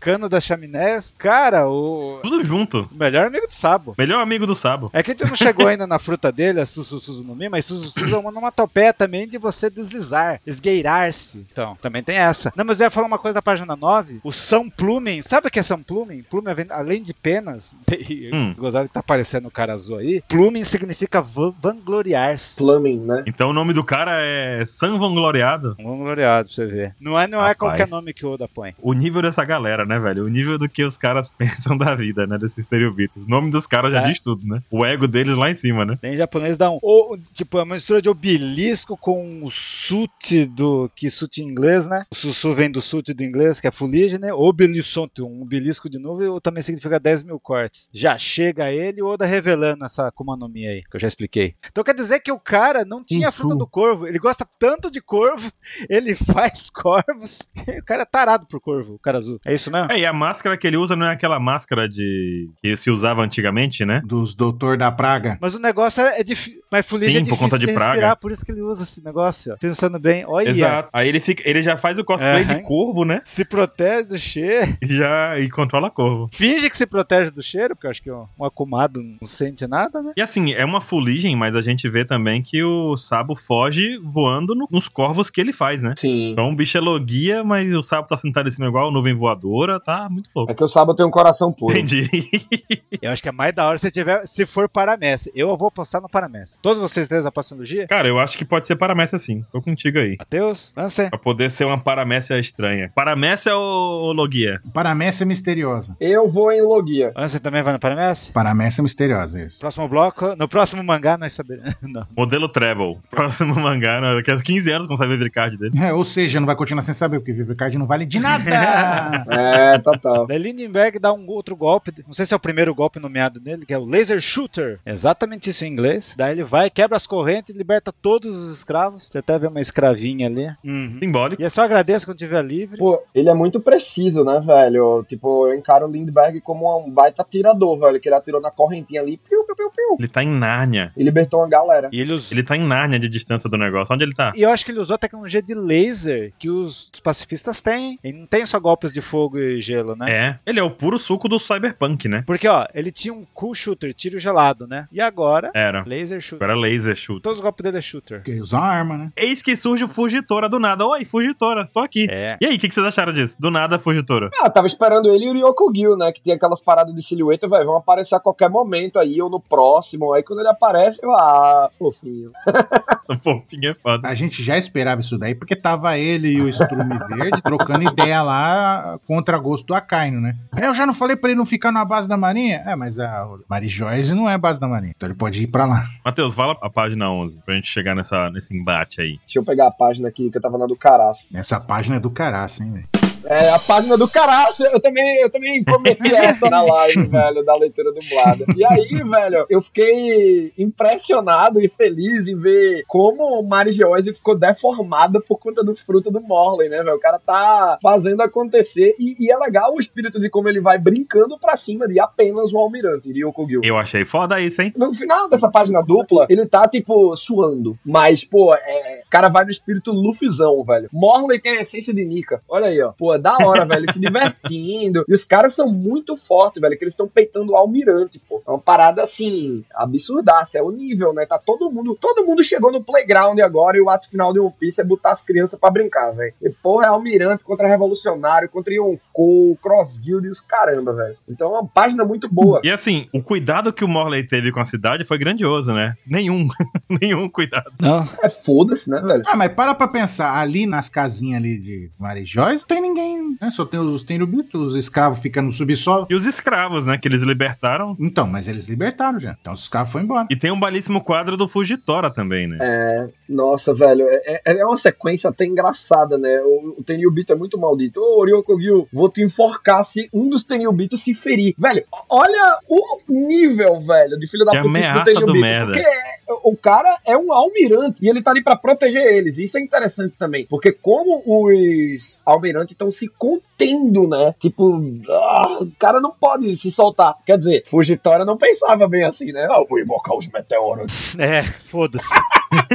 cano das chaminés. Cara, o, Tudo junto. melhor amigo do sabo. Melhor amigo do sabo. É que a gente não chegou ainda na fruta dele, a Suzu no Mi, mas Suzu Suzu é uma onomatopeia também de você deslizar, esgueirar-se. Então, também tem essa. Não, mas eu ia falar uma coisa da página 9. O São Plumen, sabe o que é São Plumen? Plumen, vem- além de penas, Hum. gozado que tá aparecendo o cara azul aí, Plumen significa van- vangloriar-se. Plumbing, né? Então o nome do cara é San Vangloriado. Vangloriado, pra você ver. Não é, não é qualquer nome que o Oda põe. O nível dessa galera, né, velho? O nível do que os caras pensam da vida, né? Desse estereotipo. O nome dos caras já É. diz tudo, né? O ego deles lá em cima, né? Tem japonês dá um. Ou, tipo, é uma mistura de obelisco com o sute do. Que sute em inglês, né? O sussu vem do sute do inglês, que é fuligem, né? Obelisonte, um obelisco de novo, ou também significa 10 mil cortes. Já chega ele o Oda revelando essa Akuma no Mi aí, que eu já expliquei. Então quer dizer que o cara não tinha a Isso. fruta do corvo. Ele gosta tanto de corvo, ele faz corvos. O cara é tarado por corvo, o cara azul. É isso mesmo? É, e a máscara que ele usa não é aquela máscara de. que se usava antigamente, né? Dos Doutor da Praga. Mas o negócio é, é difícil. Mas fuligem Sim, é por difícil conta de praga. respirar, por isso que ele usa esse negócio. ó. Pensando bem, olha. Exato. Aí ele fica. Ele já faz o cosplay Aham. de corvo, né? Se protege do cheiro. E já. e controla corvo. Finge que se protege do cheiro, porque eu acho que um, um acumado não sente nada, né? E assim, é uma fuligem, mas a gente vê também que o Sabo foge voando no- nos corvos que ele faz, né? Sim. Então o bicho é logia, mas o Sabo tá sentado em cima igual nuvem voadora, tá muito louco. É que o Sabo tem um coração puro. Entendi. Eu acho que é mais da hora se tiver, se for Paramestre. Eu vou apostar no Paramestre. Todos vocês três apostam no Gia? Cara, eu acho que pode ser paramécia sim. Tô contigo aí. Matheus? Lance? Pra poder ser uma paramécia estranha. Paramécia ou, logia? Paramécia misteriosa. Eu vou em Logia. Lance também vai no Paramestre? Paramécia misteriosa, isso. Próximo bloco. No próximo mangá nós saberemos. Modelo Travel. Próximo mangá, né? daqui a 15 anos consegue ver o card dele. É, ou seja, não vai continuar sem saber, porque Vivrecard não vale de nada. É, total. Daí Lindenberg dá um outro golpe, não sei se é o primeiro golpe nomeado nele, que é o Laser Shooter. Exatamente isso em inglês. Daí ele vai, quebra as correntes, liberta todos os escravos. Você até vê uma escravinha ali. Uhum. Simbólico. E é só agradeço quando tiver livre. Pô, ele é muito preciso, né, velho? Tipo, eu encaro o Lindbergh como um baita atirador, velho. Que ele atirou na correntinha ali, piu, piu, piu, piu. Ele tá em Nárnia. E libertou uma galera. E ele usou. Ele tá em Nárnia de distância do negócio. Onde ele tá? E eu acho que ele usou a tecnologia de laser que os pacifistas têm. Ele não tem só golpes de fogo e gelo, né? É. Ele é o puro suco do Cyberpunk, né? Porque, ó, ele tinha um cool shooter, tiro gelado, né? E agora, Era. laser shooter. Agora laser shoot. Todos os golpes dele é shooter. Porque usa uma arma, né? Eis que surge o Fugitora do nada. Oi, Fugitora, tô aqui. É. E aí, o que, que vocês acharam disso? Do nada, Fugitora. Ah, tava esperando ele e o Ryokugil, né? Que tinha aquelas paradas de silhueta, velho. Vão aparecer a qualquer momento aí, ou no próximo. Aí quando ele aparece, eu, ah, fofinho. Fofinho é foda. A gente já esperava isso daí, porque tava ele e o Strume Verde trocando ideia lá contra gosto do Akainu, né? Eu já não falei pra ele não ficar na base da Marinha? É, mas a Mari Joyce não é base da Marinha, então ele pode ir pra lá. Matheus, fala a página 11 pra gente chegar nessa, nesse embate aí. Deixa eu pegar a página aqui que eu tava na do Caraço. Essa página é do caraço, hein, velho? É, a página do Caraço, eu também, eu também cometi essa na live, velho, da leitura dublada. E aí, velho, eu fiquei impressionado e feliz em ver como Mari Geose ficou deformada por conta do fruto do Morley, né, velho? O cara tá fazendo acontecer e, e é legal o espírito de como ele vai brincando pra cima de apenas o almirante, Ryokugil. Eu achei foda isso, hein? No final dessa página dupla, ele tá, tipo, suando. Mas, pô, é, o cara vai no espírito Luffyzão, velho. Morley tem a essência de Nika. Olha aí, ó. Pô, da hora, velho. Se divertindo. E os caras são muito fortes, velho. Que eles estão peitando o almirante, pô. É uma parada, assim, absurdaça. É o nível, né? Tá todo mundo... Todo mundo chegou no playground agora e o ato final de One Piece é botar as crianças pra brincar, velho. E, porra, é almirante contra revolucionário, contra Yonkou, Cross Guild e os caramba, velho. Então é uma página muito boa. E assim, o cuidado que o Morley teve com a cidade foi grandioso, né? Nenhum. Nenhum cuidado. Não. É foda-se, né, velho? Ah, mas para pra pensar, ali nas casinhas ali de Mari Joyce, não tem ninguém tem. né, só tem os Tenryubito, os escravos ficam no subsolo. E os escravos, né? Que eles libertaram. Então, mas eles libertaram já. Então os escravos foram embora. E tem um belíssimo quadro do Fujitora também, né? É, nossa, velho, é, é- é uma sequência até engraçada, né? O, o Tenryubito é muito maldito. Ô, Ryokugyu, vou te enforcar se um dos Tenryubito se ferir. Velho, olha o nível, velho, de filho da puta do ameaça do Tenryubito. merda. Porque é- o cara é um almirante e ele tá ali pra proteger eles. Isso é interessante também. Porque como os almirantes estão se contendo, né? Tipo, ah, o cara não pode se soltar. Quer dizer, Fujitora não pensava bem assim, né? Ah, eu vou invocar os meteoros. É, foda-se.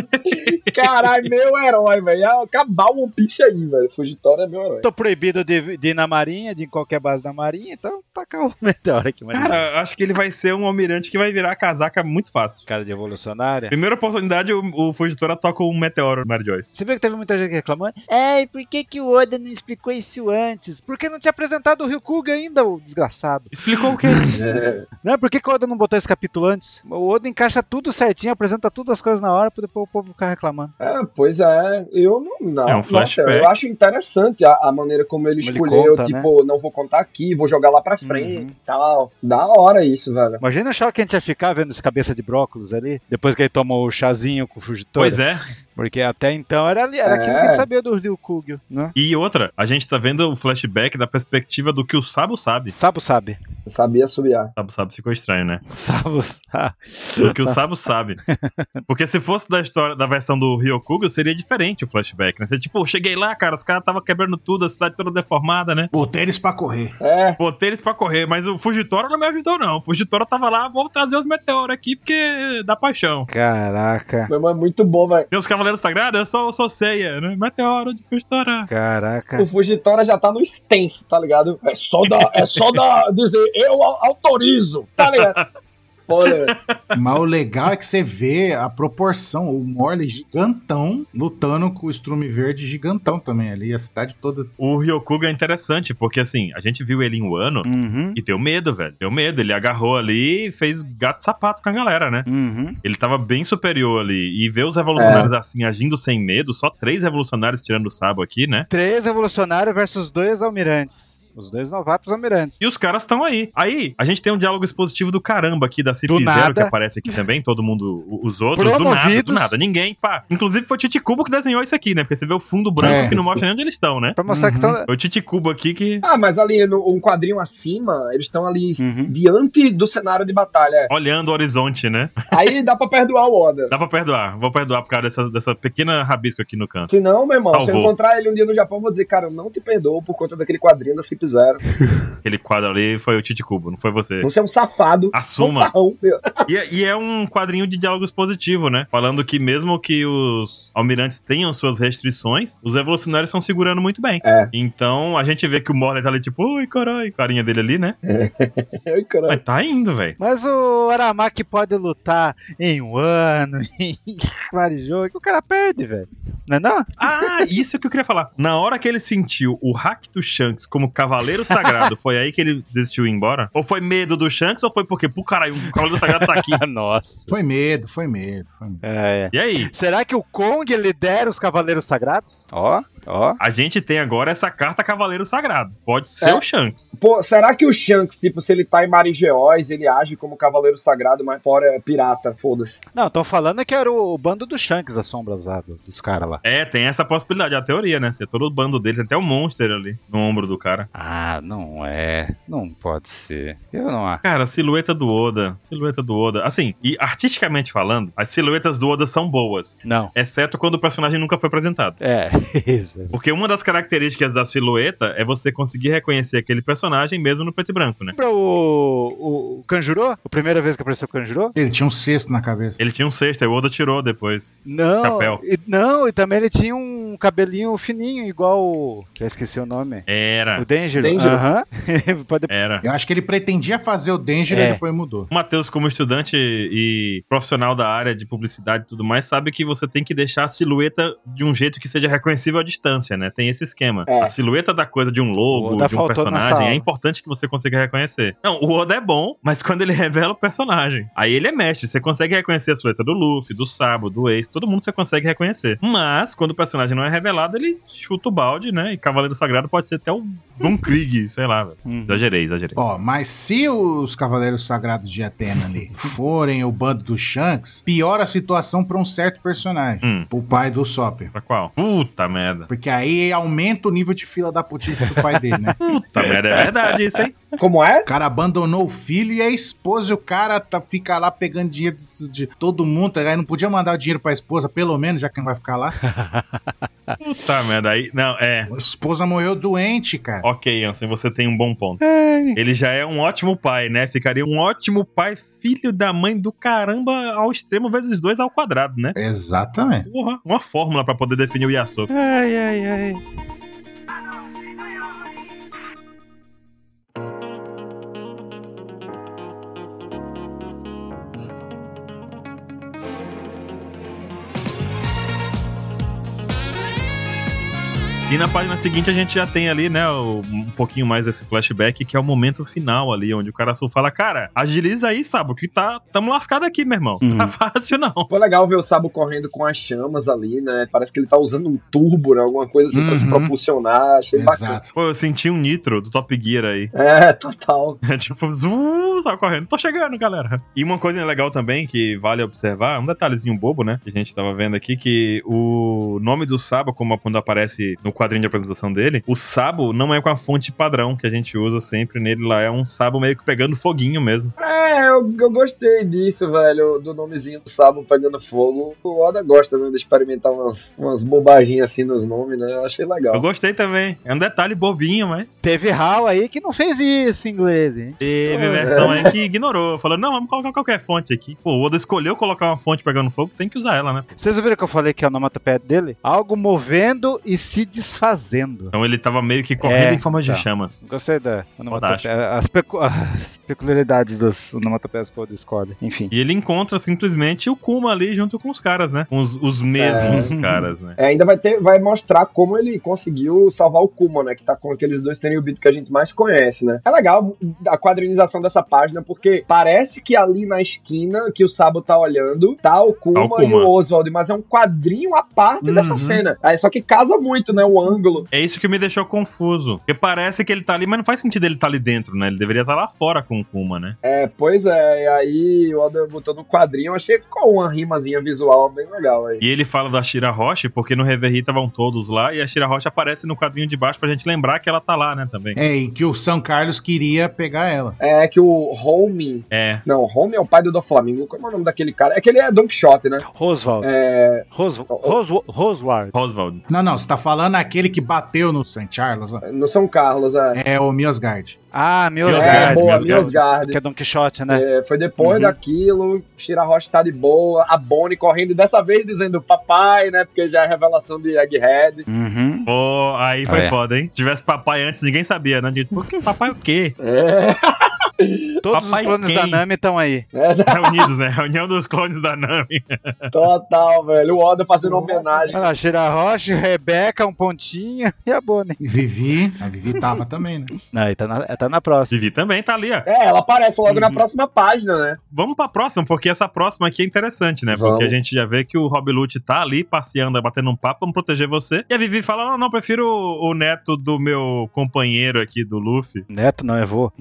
Caralho, meu herói, velho. Acabar o One Piece aí, velho. Fujitora é meu herói. Tô proibido de, de ir na marinha, de ir em qualquer base da marinha, então tacar o meteoro aqui, mas Cara, acho que ele vai ser um almirante que vai virar casaca muito fácil. cara de evolucionária. Primeira oportunidade, o, o Fujitora toca um meteoro no Mary Joyce. Você viu que teve muita gente reclamando? É, e por que, que o Oda não explicou isso antes? Porque não tinha apresentado o Ryukuga ainda, o desgraçado. Explicou o quê? É, Não é? Por que, que o Oda não botou esse capítulo antes? O Oda encaixa tudo certinho, apresenta todas as coisas na hora, pra depois o povo ficar reclamando. é, pois é. Eu não. não É um nossa, flashback. eu acho interessante a, a maneira como ele Como ele escolheu. conta, tipo, não vou contar aqui, vou jogar lá pra frente Uhum. e tal. Da hora isso, velho. Imagina o chá que a gente ia ficar vendo esse cabeça de brócolis ali, depois que ele tomou o chazinho com o Fugitora. Pois é. Porque até então era, era É. aquilo que a gente sabia do Ryukugyu, né? E outra, a gente tá vendo o flashback da perspectiva do que o Sabo sabe. Sabo sabe. Eu sabia subiar. Sabo sabe ficou estranho, né? Sabo sabe. Do que o Sabo sabe. Porque se fosse da história da versão do Ryokugyo, seria diferente o flashback, né? Você, tipo, eu cheguei lá, cara, os caras estavam quebrando tudo, a cidade toda deformada, né? Botei eles pra correr. É, Botei eles pra correr, mas o Fujitora não me ajudou, não. O Fujitora tava lá, vou trazer os meteoros aqui porque dá paixão. Caraca. meu irmão é muito bom, velho. Tem os Cavaleiros Sagrados, eu sou, eu sou ceia, né? Meteoro de Fujitora. Caraca. O Fujitora já tá no extenso, tá ligado? É só da, é só da dizer eu au- autorizo, tá ligado? Foda. Mas o legal é que você vê a proporção, o Morley gigantão lutando com o Strume Verde gigantão também ali, a cidade toda. O Ryokuga é interessante, porque assim, a gente viu ele em Wano Uhum. e deu medo, velho. Deu medo. Ele agarrou ali e fez gato sapato com a galera, né? Uhum. Ele tava bem superior ali. E ver os revolucionários assim, agindo sem medo, só três revolucionários tirando o sabo aqui, né? Três revolucionários versus dois almirantes. Os dois novatos almirantes. E os caras estão aí. Aí, a gente tem um diálogo expositivo do caramba aqui da Cip Zero, que aparece aqui também, todo mundo, os outros, do nada, do nada. Ninguém, pá. Inclusive foi o Titicubo que desenhou isso aqui, né? Porque você vê o fundo branco É. que não mostra nem onde eles estão, né? Pra mostrar que Uhum. estão. É o Titicubo aqui que. Ah, mas ali no um quadrinho acima, eles estão ali Uhum. diante do cenário de batalha. é. Olhando o horizonte, né? Aí dá pra perdoar o Oda. Dá pra perdoar. Vou perdoar por causa dessa, dessa pequena rabisco aqui no canto. Se não, meu irmão, se eu encontrar ele um dia no Japão, eu vou dizer, cara, eu não te perdoo por conta daquele quadrinho da Cip Zero. Aquele quadro ali foi o Titicubo, não foi você. Você é um safado. Assuma. fanfarrão. E, é- e é um quadrinho de diálogos positivo, né? Falando que mesmo que os almirantes tenham suas restrições, os revolucionários estão segurando muito bem. É. Então a gente vê que o Morley tá ali tipo, ui, caralho, carinha dele ali, né? Ai, caralho. Mas tá indo, velho. Mas o Aramaki pode lutar em um ano, em vários jogos. O cara perde, velho. Não é não? Ah, isso é que eu queria falar. Na hora que ele sentiu o hack do Shanks como cavaleiro sagrado, foi aí que ele desistiu de ir embora? Ou foi medo do Shanks ou foi porque, pô, caralho, o cavaleiro sagrado tá aqui? Nossa. Foi medo, foi medo, foi medo. É, é. E aí? Será que o Kong lidera os Cavaleiros Sagrados? Ó, ó. A gente tem agora essa carta Cavaleiro Sagrado. Pode ser É. o Shanks. Pô, será que o Shanks, tipo, se ele tá em Marigeóis, ele age como cavaleiro sagrado, mas fora é pirata? Foda-se. Não, tô falando que era o, o bando do Shanks, as sombras lá, dos caras lá. É, tem essa possibilidade, a teoria, né? Ser todo o bando dele, tem até um monster ali no ombro do cara. Ah, não é. Não pode ser. Eu não acho. Cara, a silhueta do Oda, silhueta do Oda. Assim, e artisticamente falando, as silhuetas do Oda são boas. Não. Exceto quando o personagem nunca foi apresentado. É, isso. Porque uma das características da silhueta é você conseguir reconhecer aquele personagem mesmo no preto e branco, né? Lembra o, o, Kanjuro? A primeira vez que apareceu o Kanjuro? Ele tinha um cesto na cabeça. Ele tinha um cesto, aí o Oda tirou depois. Não. Chapéu. E, não, e também ele tinha um cabelinho fininho, igual o. Já esqueci o nome. Era, O Denjiro. Denjiro. Aham. Era. Eu acho que ele pretendia fazer o Danger É. e depois mudou. O Matheus, como estudante e profissional da área de publicidade e tudo mais, sabe que você tem que deixar a silhueta de um jeito que seja reconhecível à distância, né? Tem esse esquema. É. A silhueta da coisa de um logo, de um personagem, é importante que você consiga reconhecer. Não, o Oda é bom, mas quando ele revela o personagem, aí ele é mestre. Você consegue reconhecer a silhueta do Luffy, do Sabo, do Ace, todo mundo você consegue reconhecer. Mas, quando o personagem não é revelado, ele chuta o balde, né? E Cavaleiro Sagrado pode ser até o Von Krieg, sei lá. velho. Uhum. Exagerei, exagerei. Ó, mas se os Cavaleiros Sagrados de Atena ali forem o bando do Shanks, piora a situação pra um certo personagem. Hum. O pai do Sopper. Pra qual? Puta merda. Porque aí aumenta o nível de fila da putice do pai dele, né? Puta merda, é verdade isso, hein? Como é? O cara abandonou o filho e a esposa, e o cara tá, fica lá pegando dinheiro de, de todo mundo, tá ligado? Aí não podia mandar o dinheiro pra esposa, pelo menos, já que não vai ficar lá. Puta merda, aí. Não, é. A esposa morreu doente, cara. Ok, Ansem, você tem um bom ponto. Ele já é um ótimo pai, né? Ficaria um ótimo pai, filho da mãe do caramba ao extremo vezes dois ao quadrado, né? Exatamente. Porra, uma fórmula pra poder definir o Yasuo. Ai, ai, ai. E na página seguinte a gente já tem ali, né, um pouquinho mais desse flashback, que é o momento final ali, onde o cara só fala, cara, agiliza aí, sabe, que tá, tamo lascado aqui, meu irmão. Uhum. Tá fácil não. Foi legal ver o Sabo correndo com as chamas ali, né? Parece que ele tá usando um turbo, né? Alguma coisa assim pra se Uhum. propulsionar. Achei bacana. Exato. Pô, eu senti um nitro do Top Gear aí. É, total. É tipo, zu, só correndo. Tô chegando, galera. E uma coisa legal também que vale observar, um detalhezinho bobo, né? Que a gente tava vendo aqui, que o nome do Sabo, como quando aparece no quadrinho de apresentação dele, o Sabo não é com a fonte padrão que a gente usa sempre nele lá. É um Sabo meio que pegando foguinho mesmo. É, eu, eu gostei disso, velho, do nomezinho do Sabo pegando fogo. O Oda gosta, né, de experimentar umas, umas bobaginhas assim nos nomes, né? Eu achei legal. Eu gostei também. É um detalhe bobinho, mas. Teve Hal aí que não fez isso em inglês, hein? Teve É. versão aí que ignorou. Falou, não, vamos colocar qualquer fonte aqui. Pô, o Oda escolheu colocar uma fonte pegando fogo, tem que usar ela, né? Vocês ouviram que eu falei que é o onomatopeia dele? Algo movendo e se desfazendo. Então ele tava meio que correndo É, em forma de tá. chamas. Gostei da onomatopeia. As, pecu- as peculiaridades das onomatopeias que o escolhe. Enfim. E ele encontra simplesmente o Kuma ali junto com os caras, né? Com os, os mesmos É. caras, né? É, ainda vai ter, vai mostrar como ele conseguiu salvar o Kuma, né? Que tá com aqueles dois Tenryubito que a gente mais conhece, né? É legal a quadrinização dessa página, porque parece que ali na esquina que o Sabo tá olhando, tá o Kuma, Tá o Kuma. e o Oswald, mas é um quadrinho à parte dessa Uhum. cena. Aí, só que casa muito, né? O ângulo. É isso que me deixou confuso. Porque parece que ele tá ali, mas não faz sentido ele tá ali dentro, né? Ele deveria estar lá fora com o Kuma, né? É, pois é, e aí o Oda botou no quadrinho, achei que ficou uma rimazinha visual bem legal aí. E ele fala da Shira Roche, porque no Reverie estavam todos lá, e a Shira Roche aparece no quadrinho de baixo pra gente lembrar que ela tá lá, né, também. É, e que o São Carlos queria pegar ela. É que o Home. É. Não, Home é o pai do Doflamingo. Como é o nome daquele cara? É que ele é Don Quixote, né? Roswald. É. Ros Ros Roswald. Roswald. Não, não, você tá falando aquele que bateu no St. Charles, ó. No São Carlos, é. É o Miosgard. Ah, meu É, Miosgard, boa, Miosgard. Miosgard. Que é Don Quixote, né? É, foi depois Uhum. daquilo, Shira Roche tá de boa, a Bonnie correndo, e dessa vez dizendo papai, né? Porque já é a revelação de Egghead. Uhum. Pô, aí foi Ah, é. foda, hein? Se tivesse papai antes, ninguém sabia, né? Por que papai o quê? É, Todos Papai os clones quem? da Nami estão aí. é Reunidos, né? Reunião dos clones da Nami. total, velho. O Oda fazendo homenagem. Olha lá, Shira Roche, Rebeca, um pontinho e a Bonnie. E Vivi, a Vivi tava também, né? Não, aí tá na, tá na próxima. Vivi também tá ali, ó. É, ela aparece logo na Uhum. próxima página, né? Vamos pra próxima, porque essa próxima aqui é interessante, né? Vamos. Porque a gente já vê que o Rob Lute tá ali passeando, batendo um papo, vamos proteger você. E a Vivi fala: não, não, prefiro o, o neto do meu companheiro aqui, do Luffy. Neto não é vô.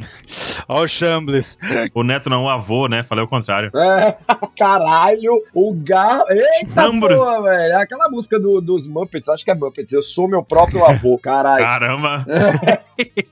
Ó o Shambles. O neto não, o avô, né? Falei o contrário. É, caralho, o Gar. Eita Chambres. porra, velho. É aquela música do- dos Muppets, acho que é Muppets. Eu sou meu próprio avô, caralho. Caramba!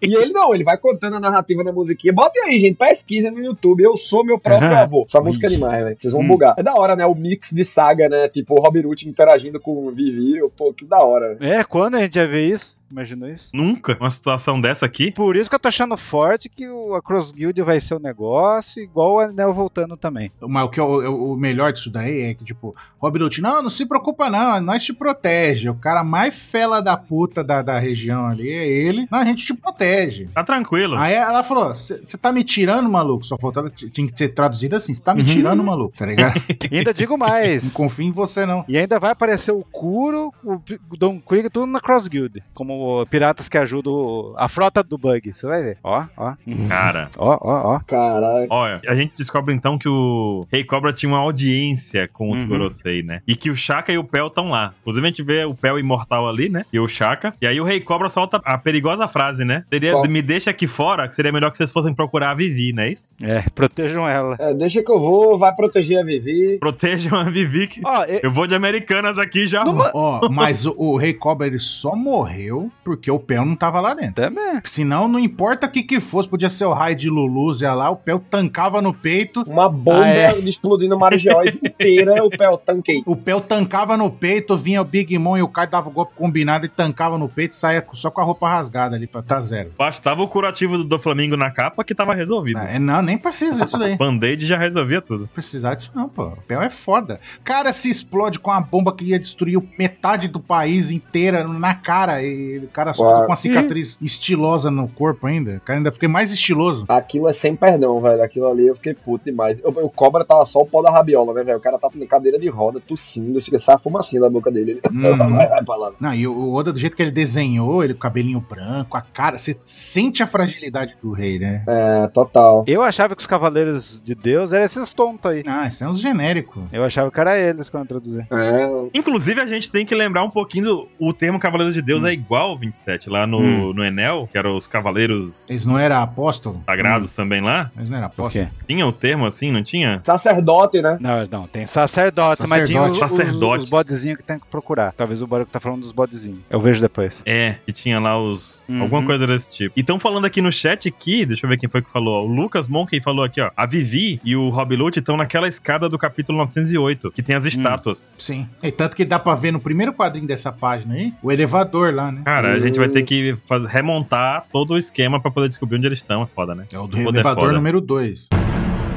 E ele não, ele vai contando a narrativa da musiquinha. Botem aí, gente, pesquisa no YouTube. Eu sou meu próprio avô. Essa música é demais, velho. Vocês vão Hum. bugar. É da hora, né? O mix de saga, né? Tipo, o Robin Hood interagindo com o Vivi. Pô, que da hora. É, quando a gente ia ver isso? Imaginou isso? Nunca uma situação dessa aqui. Por isso que eu tô achando forte que o, a Cross Guild vai ser o negócio, igual o Anel voltando também. Mas o, que é o, o melhor disso daí é que, tipo, Rob Lute, não, não se preocupa não, nós te protege. O cara mais fela da puta da, da região ali é ele. Não, a gente te protege. Tá tranquilo. Aí ela falou: você tá me tirando, maluco? Só faltava, tinha que ser traduzido assim: você tá me Uhum. tirando, maluco, tá ligado? E ainda digo não mais. confio em você, não. E ainda vai aparecer o Kuro, o Don Krieg, tudo na Cross Guild. Como piratas que ajudam a frota do Bug. Você vai ver. Ó, ó. Cara. Ó, ó, ó. Caralho. Olha, a gente descobre então que o Rei Cobra tinha uma audiência com os Uhum. Gorosei, né? E que o Shaka e o Pel estão lá. Inclusive a gente vê o Pel imortal ali, né? E o Shaka. E aí o Rei Cobra solta a perigosa frase, né? Seria, Qual? me deixa aqui fora, que seria melhor que vocês fossem procurar a Vivi, não é isso? É, protejam ela. É, deixa que eu vou, vai proteger a Vivi. Protejam a Vivi, que Ó, e- eu vou de Americanas aqui já. Ó, mas o, o Rei Cobra ele só morreu porque o Pel não tava lá dentro. também. Senão, não importa o que que fosse, podia ser o raio de Lulúzia lá, o Pel tancava no peito. Uma bomba Ah, é. explodindo Marigeóis inteira, o pé, eu tanquei. O Pel tancava no peito, vinha o Big Mom e o Kai dava o golpe combinado e tancava no peito e saia só com a roupa rasgada ali pra tá zero. Bastava o curativo do, do Flamengo na capa que tava resolvido. É, não, nem precisa disso daí. Band-aid já resolvia tudo. precisar disso não, pô. O Pel é foda. Cara se explode com uma bomba que ia destruir metade do país inteira na cara e o cara só ficou com uma cicatriz estilosa no corpo ainda. O cara ainda fica mais estiloso. Aquilo é sem perdão, velho. Aquilo ali eu fiquei puto demais. O, o cobra tava só o pó da rabiola, né, velho? O cara tava na cadeira de roda, tossindo, fica sai a fumacinha da boca dele. Uhum. vai, vai pra lá. Não, e o- o Oda, do jeito que ele desenhou, ele com o cabelinho branco, a cara, você sente a fragilidade do rei, né? É, total. Eu achava que os Cavaleiros de Deus eram esses tontos aí. Ah, isso é uns genéricos. Eu achava que era eles que eu introduzir. É, Inclusive, a gente tem que lembrar um pouquinho do o termo Cavaleiro de Deus é igual ao 27, lá no, Hum. no Enel, que eram os Cavaleiros Eles não eram apóstolo? Sagrados também lá. Eles não eram Por apóstolo? quê? Tinha o termo assim, não tinha? sacerdote, né? Não, não, tem sacerdote, mas tinha os, Sacerdote. os, Sacerdotes. os bodezinhos que tem que procurar. Talvez o Baruco tá falando dos bodezinhos. Eu vejo depois. É, que tinha lá os. Uhum. Alguma coisa desse tipo. E estão falando aqui no chat aqui, deixa eu ver quem foi que falou. ó, O Lucas Monkey falou aqui, ó. A Vivi e o Rob Lute estão naquela escada do capítulo 908, que tem as estátuas. Sim. E tanto que dá pra ver no primeiro quadrinho dessa página aí, o elevador lá, né? Cara, a gente vai ter que faz- remontar todo o esquema pra poder descobrir onde eles estão. É foda, né? É o do Poder elevador foda. número 2.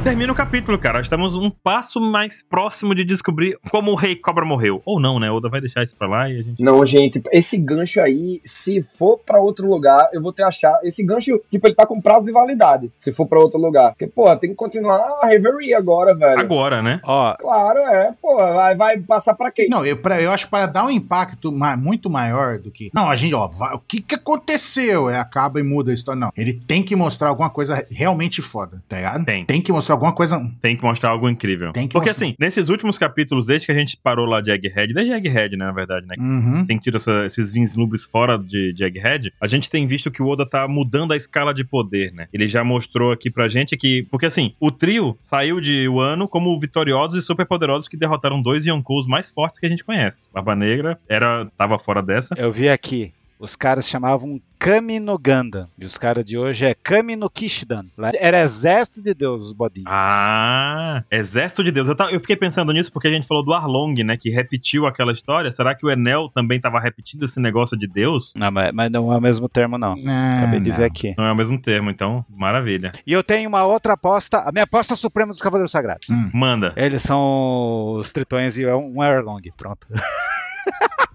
Termina o capítulo, cara. Estamos um passo mais próximo de descobrir como o Rei Cobra morreu. Ou não, né? Oda vai deixar isso pra lá e a gente. Não, gente, esse gancho aí, se for pra outro lugar, eu vou ter achar. Esse gancho, tipo, ele tá com prazo de validade. Se for pra outro lugar. Porque, pô, tem que continuar a Reverie agora, velho. Agora, né? Ó, Claro, é, pô, vai, vai passar pra quem? Não, eu, pra, eu acho que para dar um impacto ma- muito maior do que. Não, a gente, ó, vai- o que que aconteceu? É, acaba e muda a história. Não, ele tem que mostrar alguma coisa realmente foda, tá ligado? Tem. Tem que mostrar alguma coisa. Tem que mostrar algo incrível. Tem que Porque mostrar. assim, nesses últimos capítulos, desde que a gente parou lá de Egghead, desde Egghead, né, na verdade, né? Uhum. Tem que tirar essa- esses vislumbles fora de, de Egghead. A gente tem visto que o Oda tá mudando a escala de poder, né? Ele já mostrou aqui pra gente que. Porque assim, o trio saiu de Wano como vitoriosos e superpoderosos que derrotaram dois Yonkous mais fortes que a gente conhece. Barba Negra era, tava fora dessa. eu vi aqui. Os caras chamavam Kami no Ganda. E os caras de hoje é Kami no Kishidan. Lá era exército de Deus, os bodinhos. Ah, Exército de Deus. Eu, ta- eu fiquei pensando nisso porque a gente falou do Arlong, né? Que repetiu aquela história. Será que o Enel também tava repetindo esse negócio de Deus? Não, mas, mas não é o mesmo termo, não. Ah, Acabei de não. ver aqui. Não é o mesmo termo, então, maravilha. E eu tenho uma outra aposta, a minha aposta suprema dos Cavaleiros Sagrados. Hum. Manda. Eles são os tritões e é um Airlong, pronto.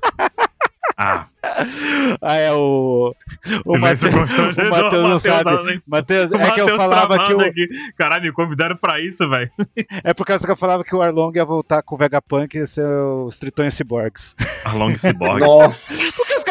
Ah, Ah, é o. O Matheus constrangedor, o Matheus não sabe. Matheus, O é que eu Matheus falava que o. aqui. Caralho, me convidaram pra isso, velho. É por causa que eu falava que o Arlong ia voltar com o Vegapunk e ser os tritões cyborgs. Arlong Cyborg. Nossa. Porque os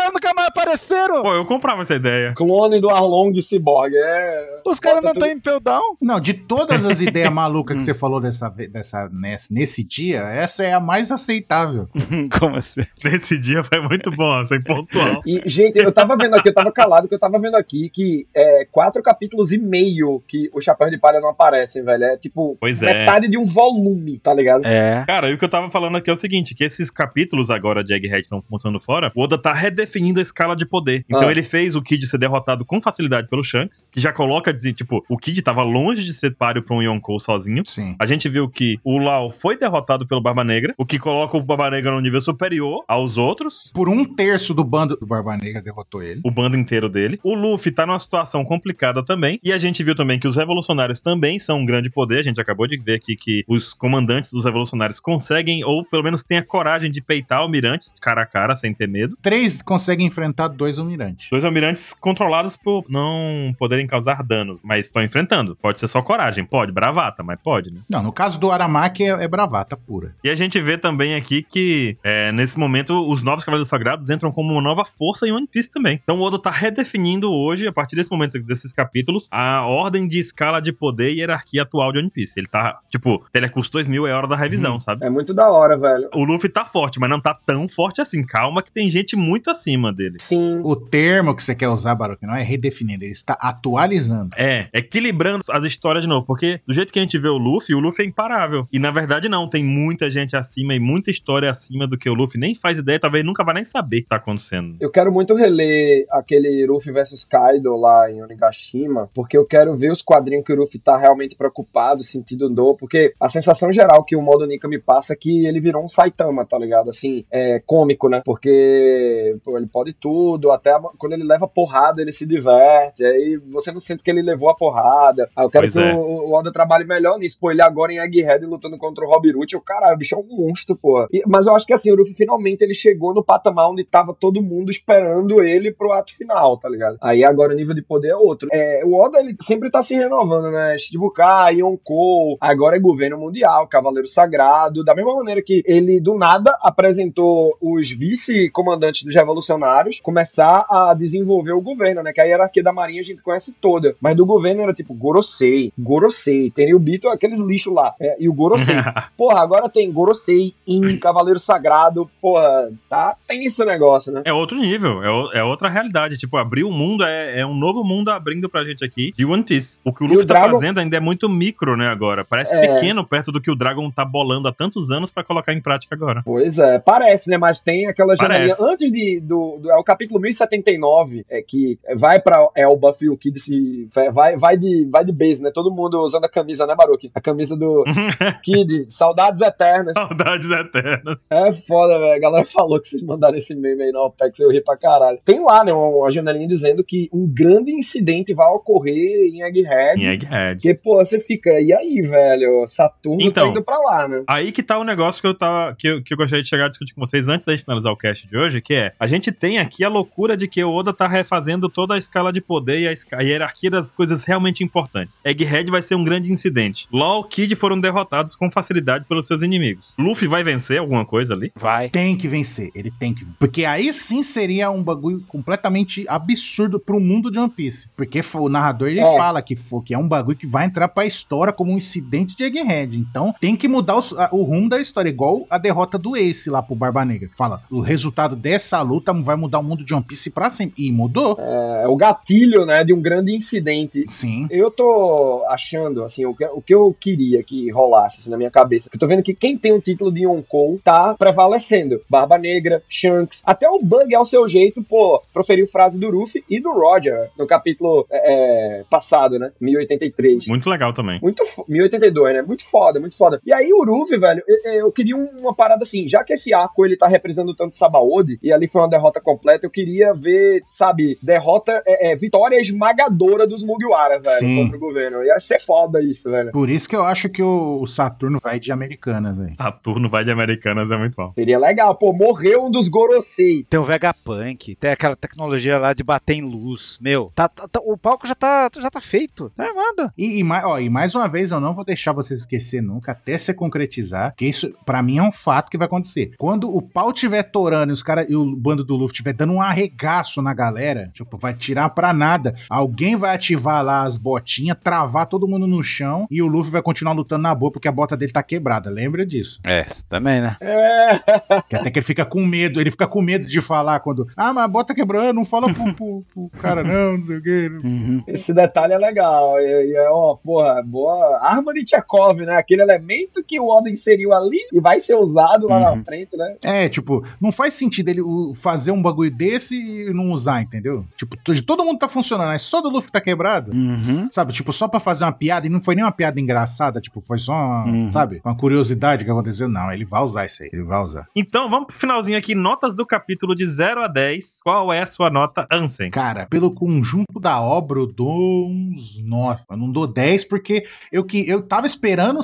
apareceram! Pô, eu comprava essa ideia. Clone do Arlong Cyborg, é. Os caras não em Impel Down? Não, de todas as ideias malucas que você falou dessa, dessa, nesse, nesse dia, essa é a mais aceitável. Como assim? Nesse dia foi muito bom, sem pontual. E, gente, eu tava vendo aqui, eu tava calado, que eu tava vendo aqui que é quatro capítulos e meio que o Chapéu de Palha não aparecem, velho. É tipo Pois é. metade de um volume, tá ligado? É. Cara, e o que eu tava falando aqui é o seguinte: que esses capítulos agora de Egghead estão montando fora, o Oda tá redefinindo a escala de poder. Então Ah. ele fez o Kid ser derrotado com facilidade pelo Shanks, que já coloca, dizer, tipo, o Kid tava longe de ser páreo pra um Yonkou sozinho. Sim. A gente viu que o Lau foi derrotado pelo Barba Negra, o que coloca o Barba Negra no nível superior aos outros. Por um terço do bando do Barba Negra derrotou ele. O bando inteiro dele. O Luffy tá numa situação complicada também. E a gente viu também que os revolucionários também são um grande poder. A gente acabou de ver aqui que os comandantes dos revolucionários conseguem, ou pelo menos têm a coragem de peitar almirantes cara a cara, sem ter medo. Três conseguem enfrentar dois almirantes. Dois almirantes controlados por não poderem causar danos, mas estão enfrentando. Pode ser só coragem, pode, bravata, mas pode, né? Não, no caso do Aramaki é, é bravata pura. E a gente vê também aqui que, é, nesse momento, os novos Cavaleiros Sagrados entram como uma nova força em One Piece também. Então o Oda tá redefinindo hoje, a partir desse momento, desses capítulos, a ordem de escala de poder e hierarquia atual de One Piece. Ele tá, tipo, Telecurso 2000 é hora da revisão, sabe? É muito da hora, velho. O Luffy tá forte, mas não tá tão forte assim. Calma que tem gente muito acima dele. Sim. O termo que você quer usar, Baruch, não é redefinir, ele está atualizando. É, equilibrando as histórias de novo, porque do jeito que a gente vê o Luffy, o Luffy é imparável. E na verdade não, tem muita gente acima e muita história acima do que o Luffy. Nem faz ideia, talvez nunca vai nem saber o que tá acontecendo. Eu quero muito reler aquele Ruffy vs Kaido lá em Onigashima, porque eu quero ver os quadrinhos que o Ruffy tá realmente preocupado, sentindo dor, porque a sensação geral que o modo Nika me passa é que ele virou um Saitama, tá ligado? Assim, é cômico, né? Porque pô, ele pode tudo, até a- quando ele leva porrada ele se diverte, aí você não sente que ele levou a porrada. Aí eu quero Pois que é. o, o Oda trabalhe melhor nisso. Pô, ele agora em Egghead lutando contra o Rob Root, o caralho, o bicho é um monstro, pô. E- mas eu acho que assim, o Luffy finalmente ele chegou no patamar onde tava todo mundo esperando ele pro ato final, tá ligado? Aí agora o nível de poder é outro. É, o Oda, ele sempre tá se renovando, né? Shichibukai, Yonkou, agora é governo mundial, Cavaleiro Sagrado, da mesma maneira que ele, do nada, apresentou os vice-comandantes dos revolucionários começar a desenvolver o governo, né? Que a hierarquia da marinha a gente conhece toda. Mas do governo era tipo Gorosei, Gorosei, Tenryubito, aqueles lixos lá. É, e o Gorosei. Porra, agora tem Gorosei em Cavaleiro Sagrado. Porra, tá tenso o negócio, né? É outro nível, é, o- é outra realidade. Tipo, abrir o mundo é, é um novo mundo abrindo pra gente aqui de One Piece. O que o Luffy o tá Dragon- fazendo ainda é muito micro, né, agora. Parece É. pequeno perto do que o Dragon tá bolando há tantos anos pra colocar em prática agora. Pois é, parece, né? Mas tem aquela janelinha. Antes de, do, do. É o capítulo 1079, é que vai pra Elba e o Kid se. Vai, vai, de, vai de base, né? Todo mundo usando a camisa, né, Baruque? A camisa do Kid. Saudades eternas. Saudades eternas. É foda, velho. A galera falou que vocês mandaram esse meme aí na OPEX, eu ri pra caralho. Tem lá, né, uma, uma janelinha dizendo que um grande incidente vai ocorrer em Egghead. Em Egghead. Porque, pô, você fica, e aí, velho? Saturno Então. tá indo pra lá, né? Aí que tá o negócio que eu tava. Que eu, que eu gostaria de chegar a discutir com vocês antes da gente finalizar o cast de hoje, que é a gente tem aqui a loucura de que o Oda tá refazendo toda a escala de poder e a, a hierarquia das coisas realmente importantes. Egghead vai ser um grande incidente. Law e Kid foram derrotados com facilidade pelos seus inimigos. Luffy vai vencer alguma coisa ali? Vai. Tem que vencer, ele tem que. Porque aí sim seria um bagulho completamente absurdo pro mundo de One Piece. Porque o narrador ele É. fala que, que é um bagulho que vai entrar pra história como um incidente de Egghead. Então tem que mudar a- o rumo da história, igual a derrota do Ace lá pro Barba Negra. Fala, o resultado dessa luta vai mudar o mundo de One Piece pra sempre. E mudou. É o gatilho, né, de um grande incidente. Sim. Eu tô achando, assim, o que, o que eu queria que rolasse assim, na minha cabeça. Que eu tô vendo que quem tem o título de Yonkou tá prevalecendo. Barba Negra, Shanks, até o Bug ao seu jeito, pô, proferiu frase do Ruffy e do Roger no capítulo é, é, passado, né? 1083. Muito legal também. Muito fo- 1082, né? Muito foda, muito foda. E aí o Ruffy, velho, eu, eu queria um- uma parada assim, já que esse arco ele tá representando tanto Sabaody, e ali foi uma derrota completa, eu queria ver, sabe, derrota, é, é, vitória esmagadora dos Mugiwara, velho, Sim. contra o governo. Ia ser foda isso, velho. Por isso que eu acho que o, o Saturno vai de Americanas aí. Saturno vai de Americanas é muito bom. Seria legal, pô, morreu um dos Gorosei. Tem o Vegapunk, tem aquela tecnologia lá de bater em luz. Meu, tá, tá- tá- o palco já tá, já tá feito. Tá armado. E, e, ó, e mais uma vez, eu não vou deixar vocês esquecer nunca, até se concretizar, que isso, pra mim, é um fato que vai acontecer. Quando o pau tiver torando e, os cara, e o bando do Luffy tiver dando um arregaço na galera, tipo, vai tirar pra nada. Alguém vai ativar lá as botinhas, travar todo mundo no chão e o Luffy vai continuar lutando na boa porque a bota dele tá quebrada. Lembra disso? É, também, né? É, Que até que ele fica com medo, ele fica com medo de falar quando. Ah, mas a bota quebrando, não fala pro, pro, pro cara, não, não sei o quê. Uhum. esse detalhe é legal. E, é, ó, porra, boa arma de Tchekov, né? Aquele elemento que o Oda inseriu ali e vai ser usado lá Uhum. na frente, né? É, tipo, não faz sentido ele fazer um bagulho desse e não usar, entendeu? Tipo, de todo mundo tá funcionando, é só do Luffy que tá quebrado. Uhum. Sabe, tipo, só pra fazer uma piada, e não foi nem uma piada engraçada, tipo, foi só, uma, Uhum. sabe, uma curiosidade que aconteceu. Não, ele vai usar isso aí, ele vai usar. Então, vamos pro finalzinho aqui. Notas do capítulo de 0 a 10. Qual é a sua nota, Ansem? Cara, pelo conjunto da obra, eu dou uns 9. Eu não dou 10 porque eu, que, eu tava esperando,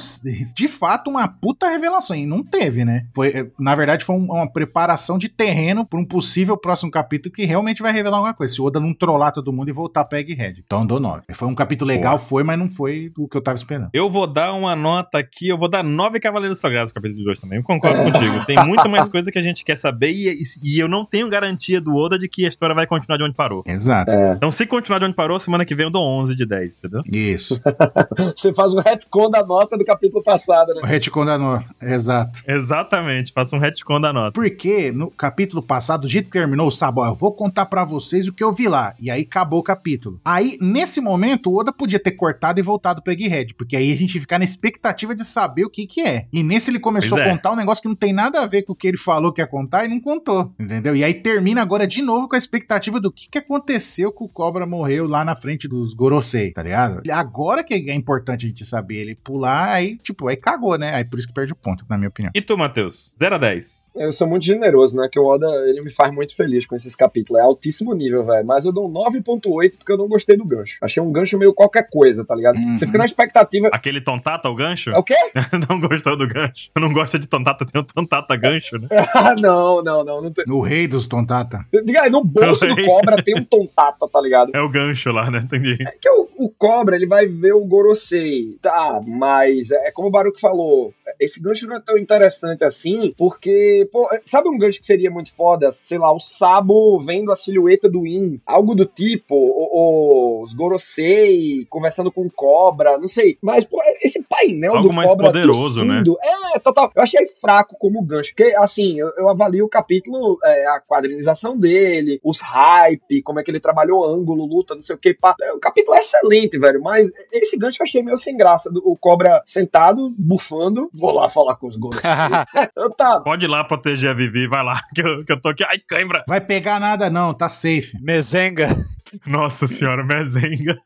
de fato, uma puta revelação. E não teve, né? Foi, é, na verdade, foi um- uma preparação de terreno para um possível próximo capítulo que realmente vai revelar alguma coisa. Se o Oda não trollar todo mundo e voltar pra Egghead. Então eu dou 9. Foi um capítulo legal, foi, mas não foi o que eu tava esperando. Eu vou dar uma nota aqui, eu vou dar nove Cavaleiros Sagrados no capítulo 2 também. Eu concordo contigo. Tem muito mais coisa que a gente quer saber e, e- eu não tenho garantia do Oda de que a história vai continuar de onde parou. Exato. É. Então, se continuar de onde parou, semana que vem eu dou 11 de 10, entendeu? Isso. Você faz um retcon da nota do capítulo passado, né? O retcon da nota. Exato. Exatamente, faça um retcon da nota. Porque no capítulo passado, do jeito que terminou, sabe, ó, eu vou contar pra vocês o que eu vi lá. E aí acabou o capítulo. Aí, nesse momento, o Oda podia ter cortado e voltado pro Egghead, porque aí a gente ia ficar na expectativa de saber o que que é. E nesse ele começou Pois a é. contar um negócio que não tem nada a ver com o que ele falou que ia contar e não contou, entendeu? E aí termina agora de novo com a expectativa do que que aconteceu que o Cobra morreu lá na frente dos Gorosei, tá ligado? E Agora que é importante a gente saber ele pular, aí, tipo, aí cagou, né? Aí por isso que perde o ponto, na minha opinião. E tu, Matheus? 0 a 10. Eu sou muito generoso, né? Que o Oda, ele me faz muito feliz com esses capítulos. É altíssimo nível, velho. Mas eu dou um 9.8 porque eu não gostei do gancho. Achei um gancho meio qualquer coisa, tá ligado? Uhum. Você fica na expectativa. Aquele tontata, o gancho? É o quê? não gostou do gancho? Não gosta de tontata, tem um tontata gancho, né? Ah, não, não, não. não tem... O rei dos Tontata. Diga aí, no bolso do cobra tem um tontata, tá ligado? É o gancho lá, né? Entendi. É que o, o cobra, ele vai ver o Gorosei. Tá, mas é como o Baruch falou, esse gancho não é tão interessante assim, porque, pô, sabe um gancho que seria muito foda? Sei lá, o Sabo vendo a silhueta do In, algo do tipo, os Gorosei conversando com o cobra, não sei. Mas, pô, esse painel Algo do mais cobra poderoso, né? tossindo, É, total. Eu achei fraco como gancho, porque, assim, eu, eu avalio o capítulo, é, a quadrinização dele, os hype, como é que ele trabalhou ângulo, luta, não sei o que. Pá. É, O capítulo é excelente, velho, mas esse gancho eu achei meio sem graça. O cobra sentado, bufando, vou lá falar com os gols. eu tá. Pode ir lá proteger a Vivi, vai lá, que eu, que eu tô aqui. Ai, cãibra! Vai pegar nada não, tá safe. Mezenga. Nossa senhora, mezenga.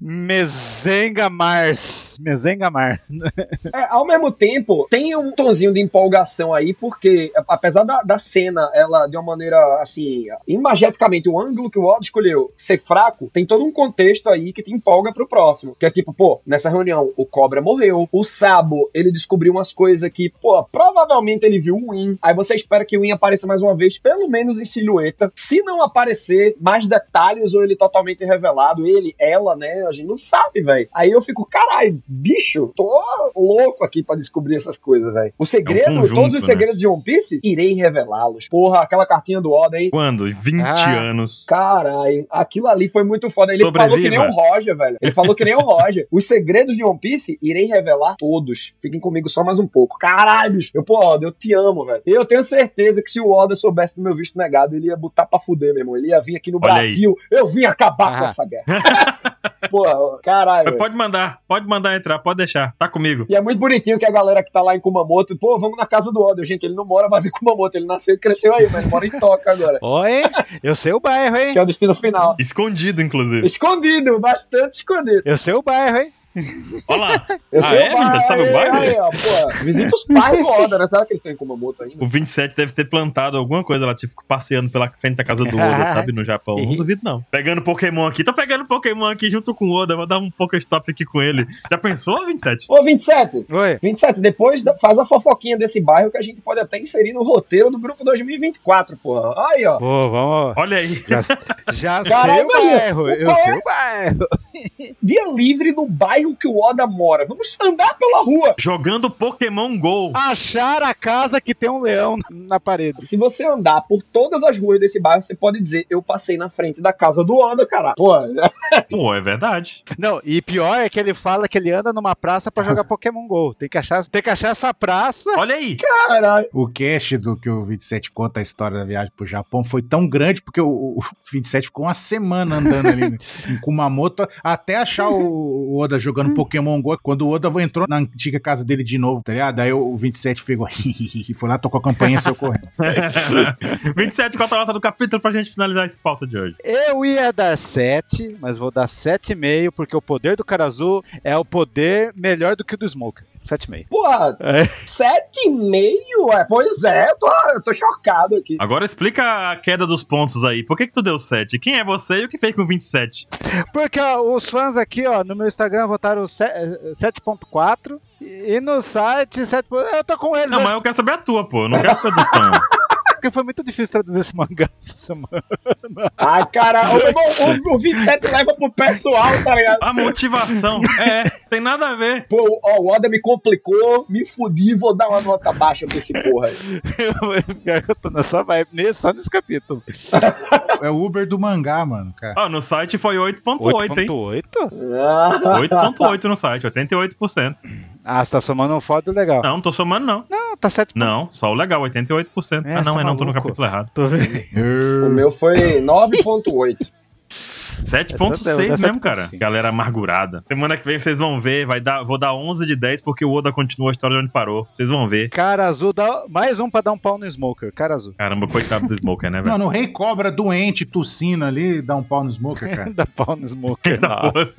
Mezenga Mars. Mezenga Mars. É, ao mesmo tempo, tem um tonzinho de empolgação aí, porque apesar da, da cena, ela de uma maneira assim, imageticamente, o ângulo que o Oda escolheu ser fraco, tem todo um contexto aí que te empolga pro próximo. Que é tipo, pô, nessa reunião, o Cobra morreu, o Sabo, ele descobriu umas coisas que, pô, provavelmente ele viu o Win. Aí você espera que o Win apareça mais uma vez, pelo menos em silhueta. Se não aparecer mais detalhes ou ele totalmente revelado, ele, ela, né? A gente não sabe, velho. Aí eu fico, caralho, bicho, tô louco aqui pra descobrir essas coisas, velho. O segredo, É um conjunto, todos os né? segredos de One Piece, irei revelá-los. Porra, aquela cartinha do Oda aí. Quando? 20 Ah. anos. Caralho, aquilo ali foi muito foda. Ele falou que nem Sobreviva. o Roger, velho. Ele falou que nem o Roger. Os segredos de One Piece irei revelar todos. Fiquem comigo só mais um pouco. Caralho, bicho. Eu, pô, Oda, eu te amo, velho. Eu tenho certeza que se o Oda soubesse do meu visto negado, ele ia botar pra fuder, meu irmão. Ele ia vir aqui no Olha aí. Brasil. Eu vim acabar com Ah. essa guerra. pô, caralho. Mas pode mandar, pode mandar entrar, pode deixar. Tá comigo. E é muito bonitinho que a galera que tá lá em Kumamoto, pô, vamos na casa do Oda. Gente, ele não mora mais em Kumamoto, ele nasceu e cresceu aí, mas ele mora em Toca agora. Oi, eu sei o bairro, hein? Que é o destino final. Escondido, inclusive. Escondido, bastante escondido. Eu sei o bairro, hein? Olha lá. Eu Ah, sei é, o bairro. Vitor? Sabe o bairro? Aí, ó, pô, visita os pais do Oda, né? Será que eles estão em Kumamoto ainda? O 27 deve ter plantado alguma coisa lá, tipo, passeando pela frente da casa do Oda, sabe? No Japão. Não duvido, não. Pegando Pokémon aqui. Tô pegando Pokémon aqui junto com o Oda. Vou dar um Pokéstop aqui com ele. Já pensou, 27? Ô, 27, Oi. 27, depois faz a fofoquinha desse bairro que a gente pode até inserir no roteiro do grupo 2024, porra. Aí, ó. Pô, vamos. Olha aí. Já, já sei Caralho, o bairro. o Eu sei é? o bairro. Dia livre no bairro que o Oda mora. Vamos andar pela rua. Jogando Pokémon GO. Achar a casa que tem um leão na parede. Se você andar por todas as ruas desse bairro, você pode dizer: Eu passei na frente da casa do Oda, cara. Pô, Pô, é verdade. Não, e pior é que ele fala que ele anda numa praça pra jogar Pokémon GO. Tem que achar, tem que achar essa praça. Olha aí. caralho. O cast do que o 27 conta a história da viagem pro Japão foi tão grande porque o, o 27 ficou uma semana andando ali em Kumamoto até achar o, o Oda jogando jogando Pokémon GO. Quando o Oda entrou na antiga casa dele de novo, tá ligado? Aí o 27 pegou, foi lá, tocou a campainha e saiu correndo. 27, qual a nota do capítulo pra gente finalizar esse pauta de hoje? Eu ia dar 7, mas vou dar 7,5, porque o poder do cara azul é o poder melhor do que o do Smoker. 7,5. Porra, É. 7,5? É, pois é, eu tô, eu tô chocado aqui. Agora explica a queda dos pontos aí. Por que que tu deu 7? Quem é você e o que fez com 27? Porque ó, os fãs aqui, ó, no meu Instagram votaram se- eh, 7.4 e e no site 7. Eu tô com eles, Não, mas eu quero saber a tua, pô. Eu não quero saber dos fãs. porque foi muito difícil traduzir esse mangá essa semana. Ai, cara, o, o, o 27 leva pro pessoal, tá ligado? A motivação. É, tem nada a ver. Pô, ó, o Oda me complicou, me fudi, vou dar uma nota baixa pra esse porra aí. eu tô nessa vibe, nesse- só nesse capítulo. É o Uber do mangá, mano, cara. Ó, no site foi 8.8, hein? 8.8? Ah, 8.8 no site, 88%. Ah, você tá somando um foda legal. Não, não tô somando, não. Não, tá 7. Não, só o legal, 88%. É, ah, não, tá é não, tô no capítulo errado. Tô vendo. o meu foi 9.8. 7.6 É mesmo, cara. 7.5. Galera amargurada. Semana que vem vocês vão ver, vai dar, vou dar 11 de 10 porque o Oda continua a história onde parou. Vocês vão ver. Cara azul, dá mais um pra dar um pau no Smoker. Cara azul. Caramba, coitado do Smoker, né, velho? Mano, o rei cobra doente, tossindo ali, dá um pau no smoker, cara. Dá pau no Smoker. Da Nossa. porra.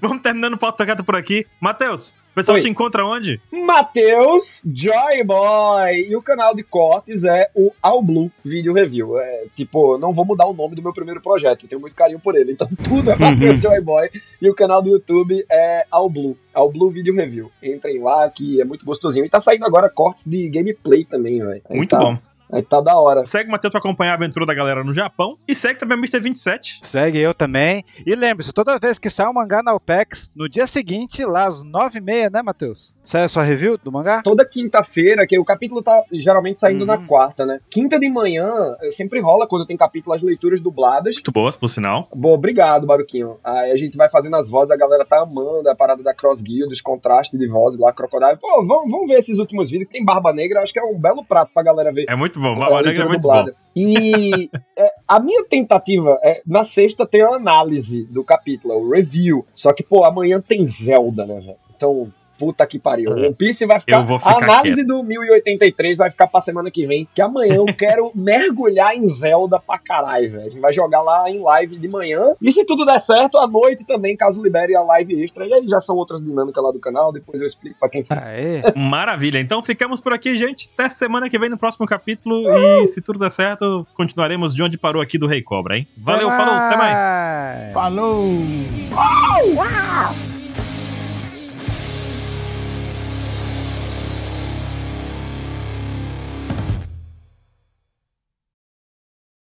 Vamos terminando o pauta secreto por aqui. Matheus, pessoal Oi. te encontra onde? Matheus Joy Boy. E o canal de cortes é o All Blue Video Review. É, tipo, não vou mudar o nome do meu primeiro projeto, eu tenho muito carinho por ele. Então tudo é Matheus Joy Boy. E o canal do YouTube é All Blue. All Blue Video Review. Entrem lá que é muito gostosinho. E tá saindo agora cortes de gameplay também, velho. Muito tá- bom. Aí tá da hora. Segue o Matheus pra acompanhar a aventura da galera no Japão. E segue também o Mr. 27. Segue eu também. E lembre-se, toda vez que sai um mangá na OPEX, no dia seguinte, lá às 9h30, né, Matheus? Sai a sua review do mangá? Toda quinta-feira, que o capítulo tá geralmente saindo Uhum. na quarta, né? Quinta de manhã, eh, sempre rola quando tem capítulo as leituras dubladas. Muito boas, por sinal. Bom, obrigado, Baruquinho. Aí a gente vai fazendo as vozes, a galera tá amando a parada da Cross Guild, os contrastes de vozes lá, Crocodile. Pô, vamos, vamos ver esses últimos vídeos, que tem Barba Negra, acho que é um belo prato pra galera ver. É muito bom. A Barba Negra é muito dublada. bom. E é, a minha tentativa é, na sexta tem a análise do capítulo, é o review. Só que, pô, amanhã tem Zelda, né, velho? Então, puta que pariu. É. One Piece vai ficar. Eu vou a ficar análise do 1083 vai ficar pra semana que vem. Que amanhã eu quero mergulhar em Zelda pra caralho, velho. A gente vai jogar lá em live de manhã. E se tudo der certo, à noite também, caso libere a live extra. E aí já são outras dinâmicas lá do canal. Depois eu explico pra quem for. Aê. Maravilha. Então ficamos por aqui, gente. Até semana que vem no próximo capítulo. E se tudo der certo, continuaremos de onde parou aqui do Rei Cobra, hein? Valeu, falou, até mais. Falou! Uau!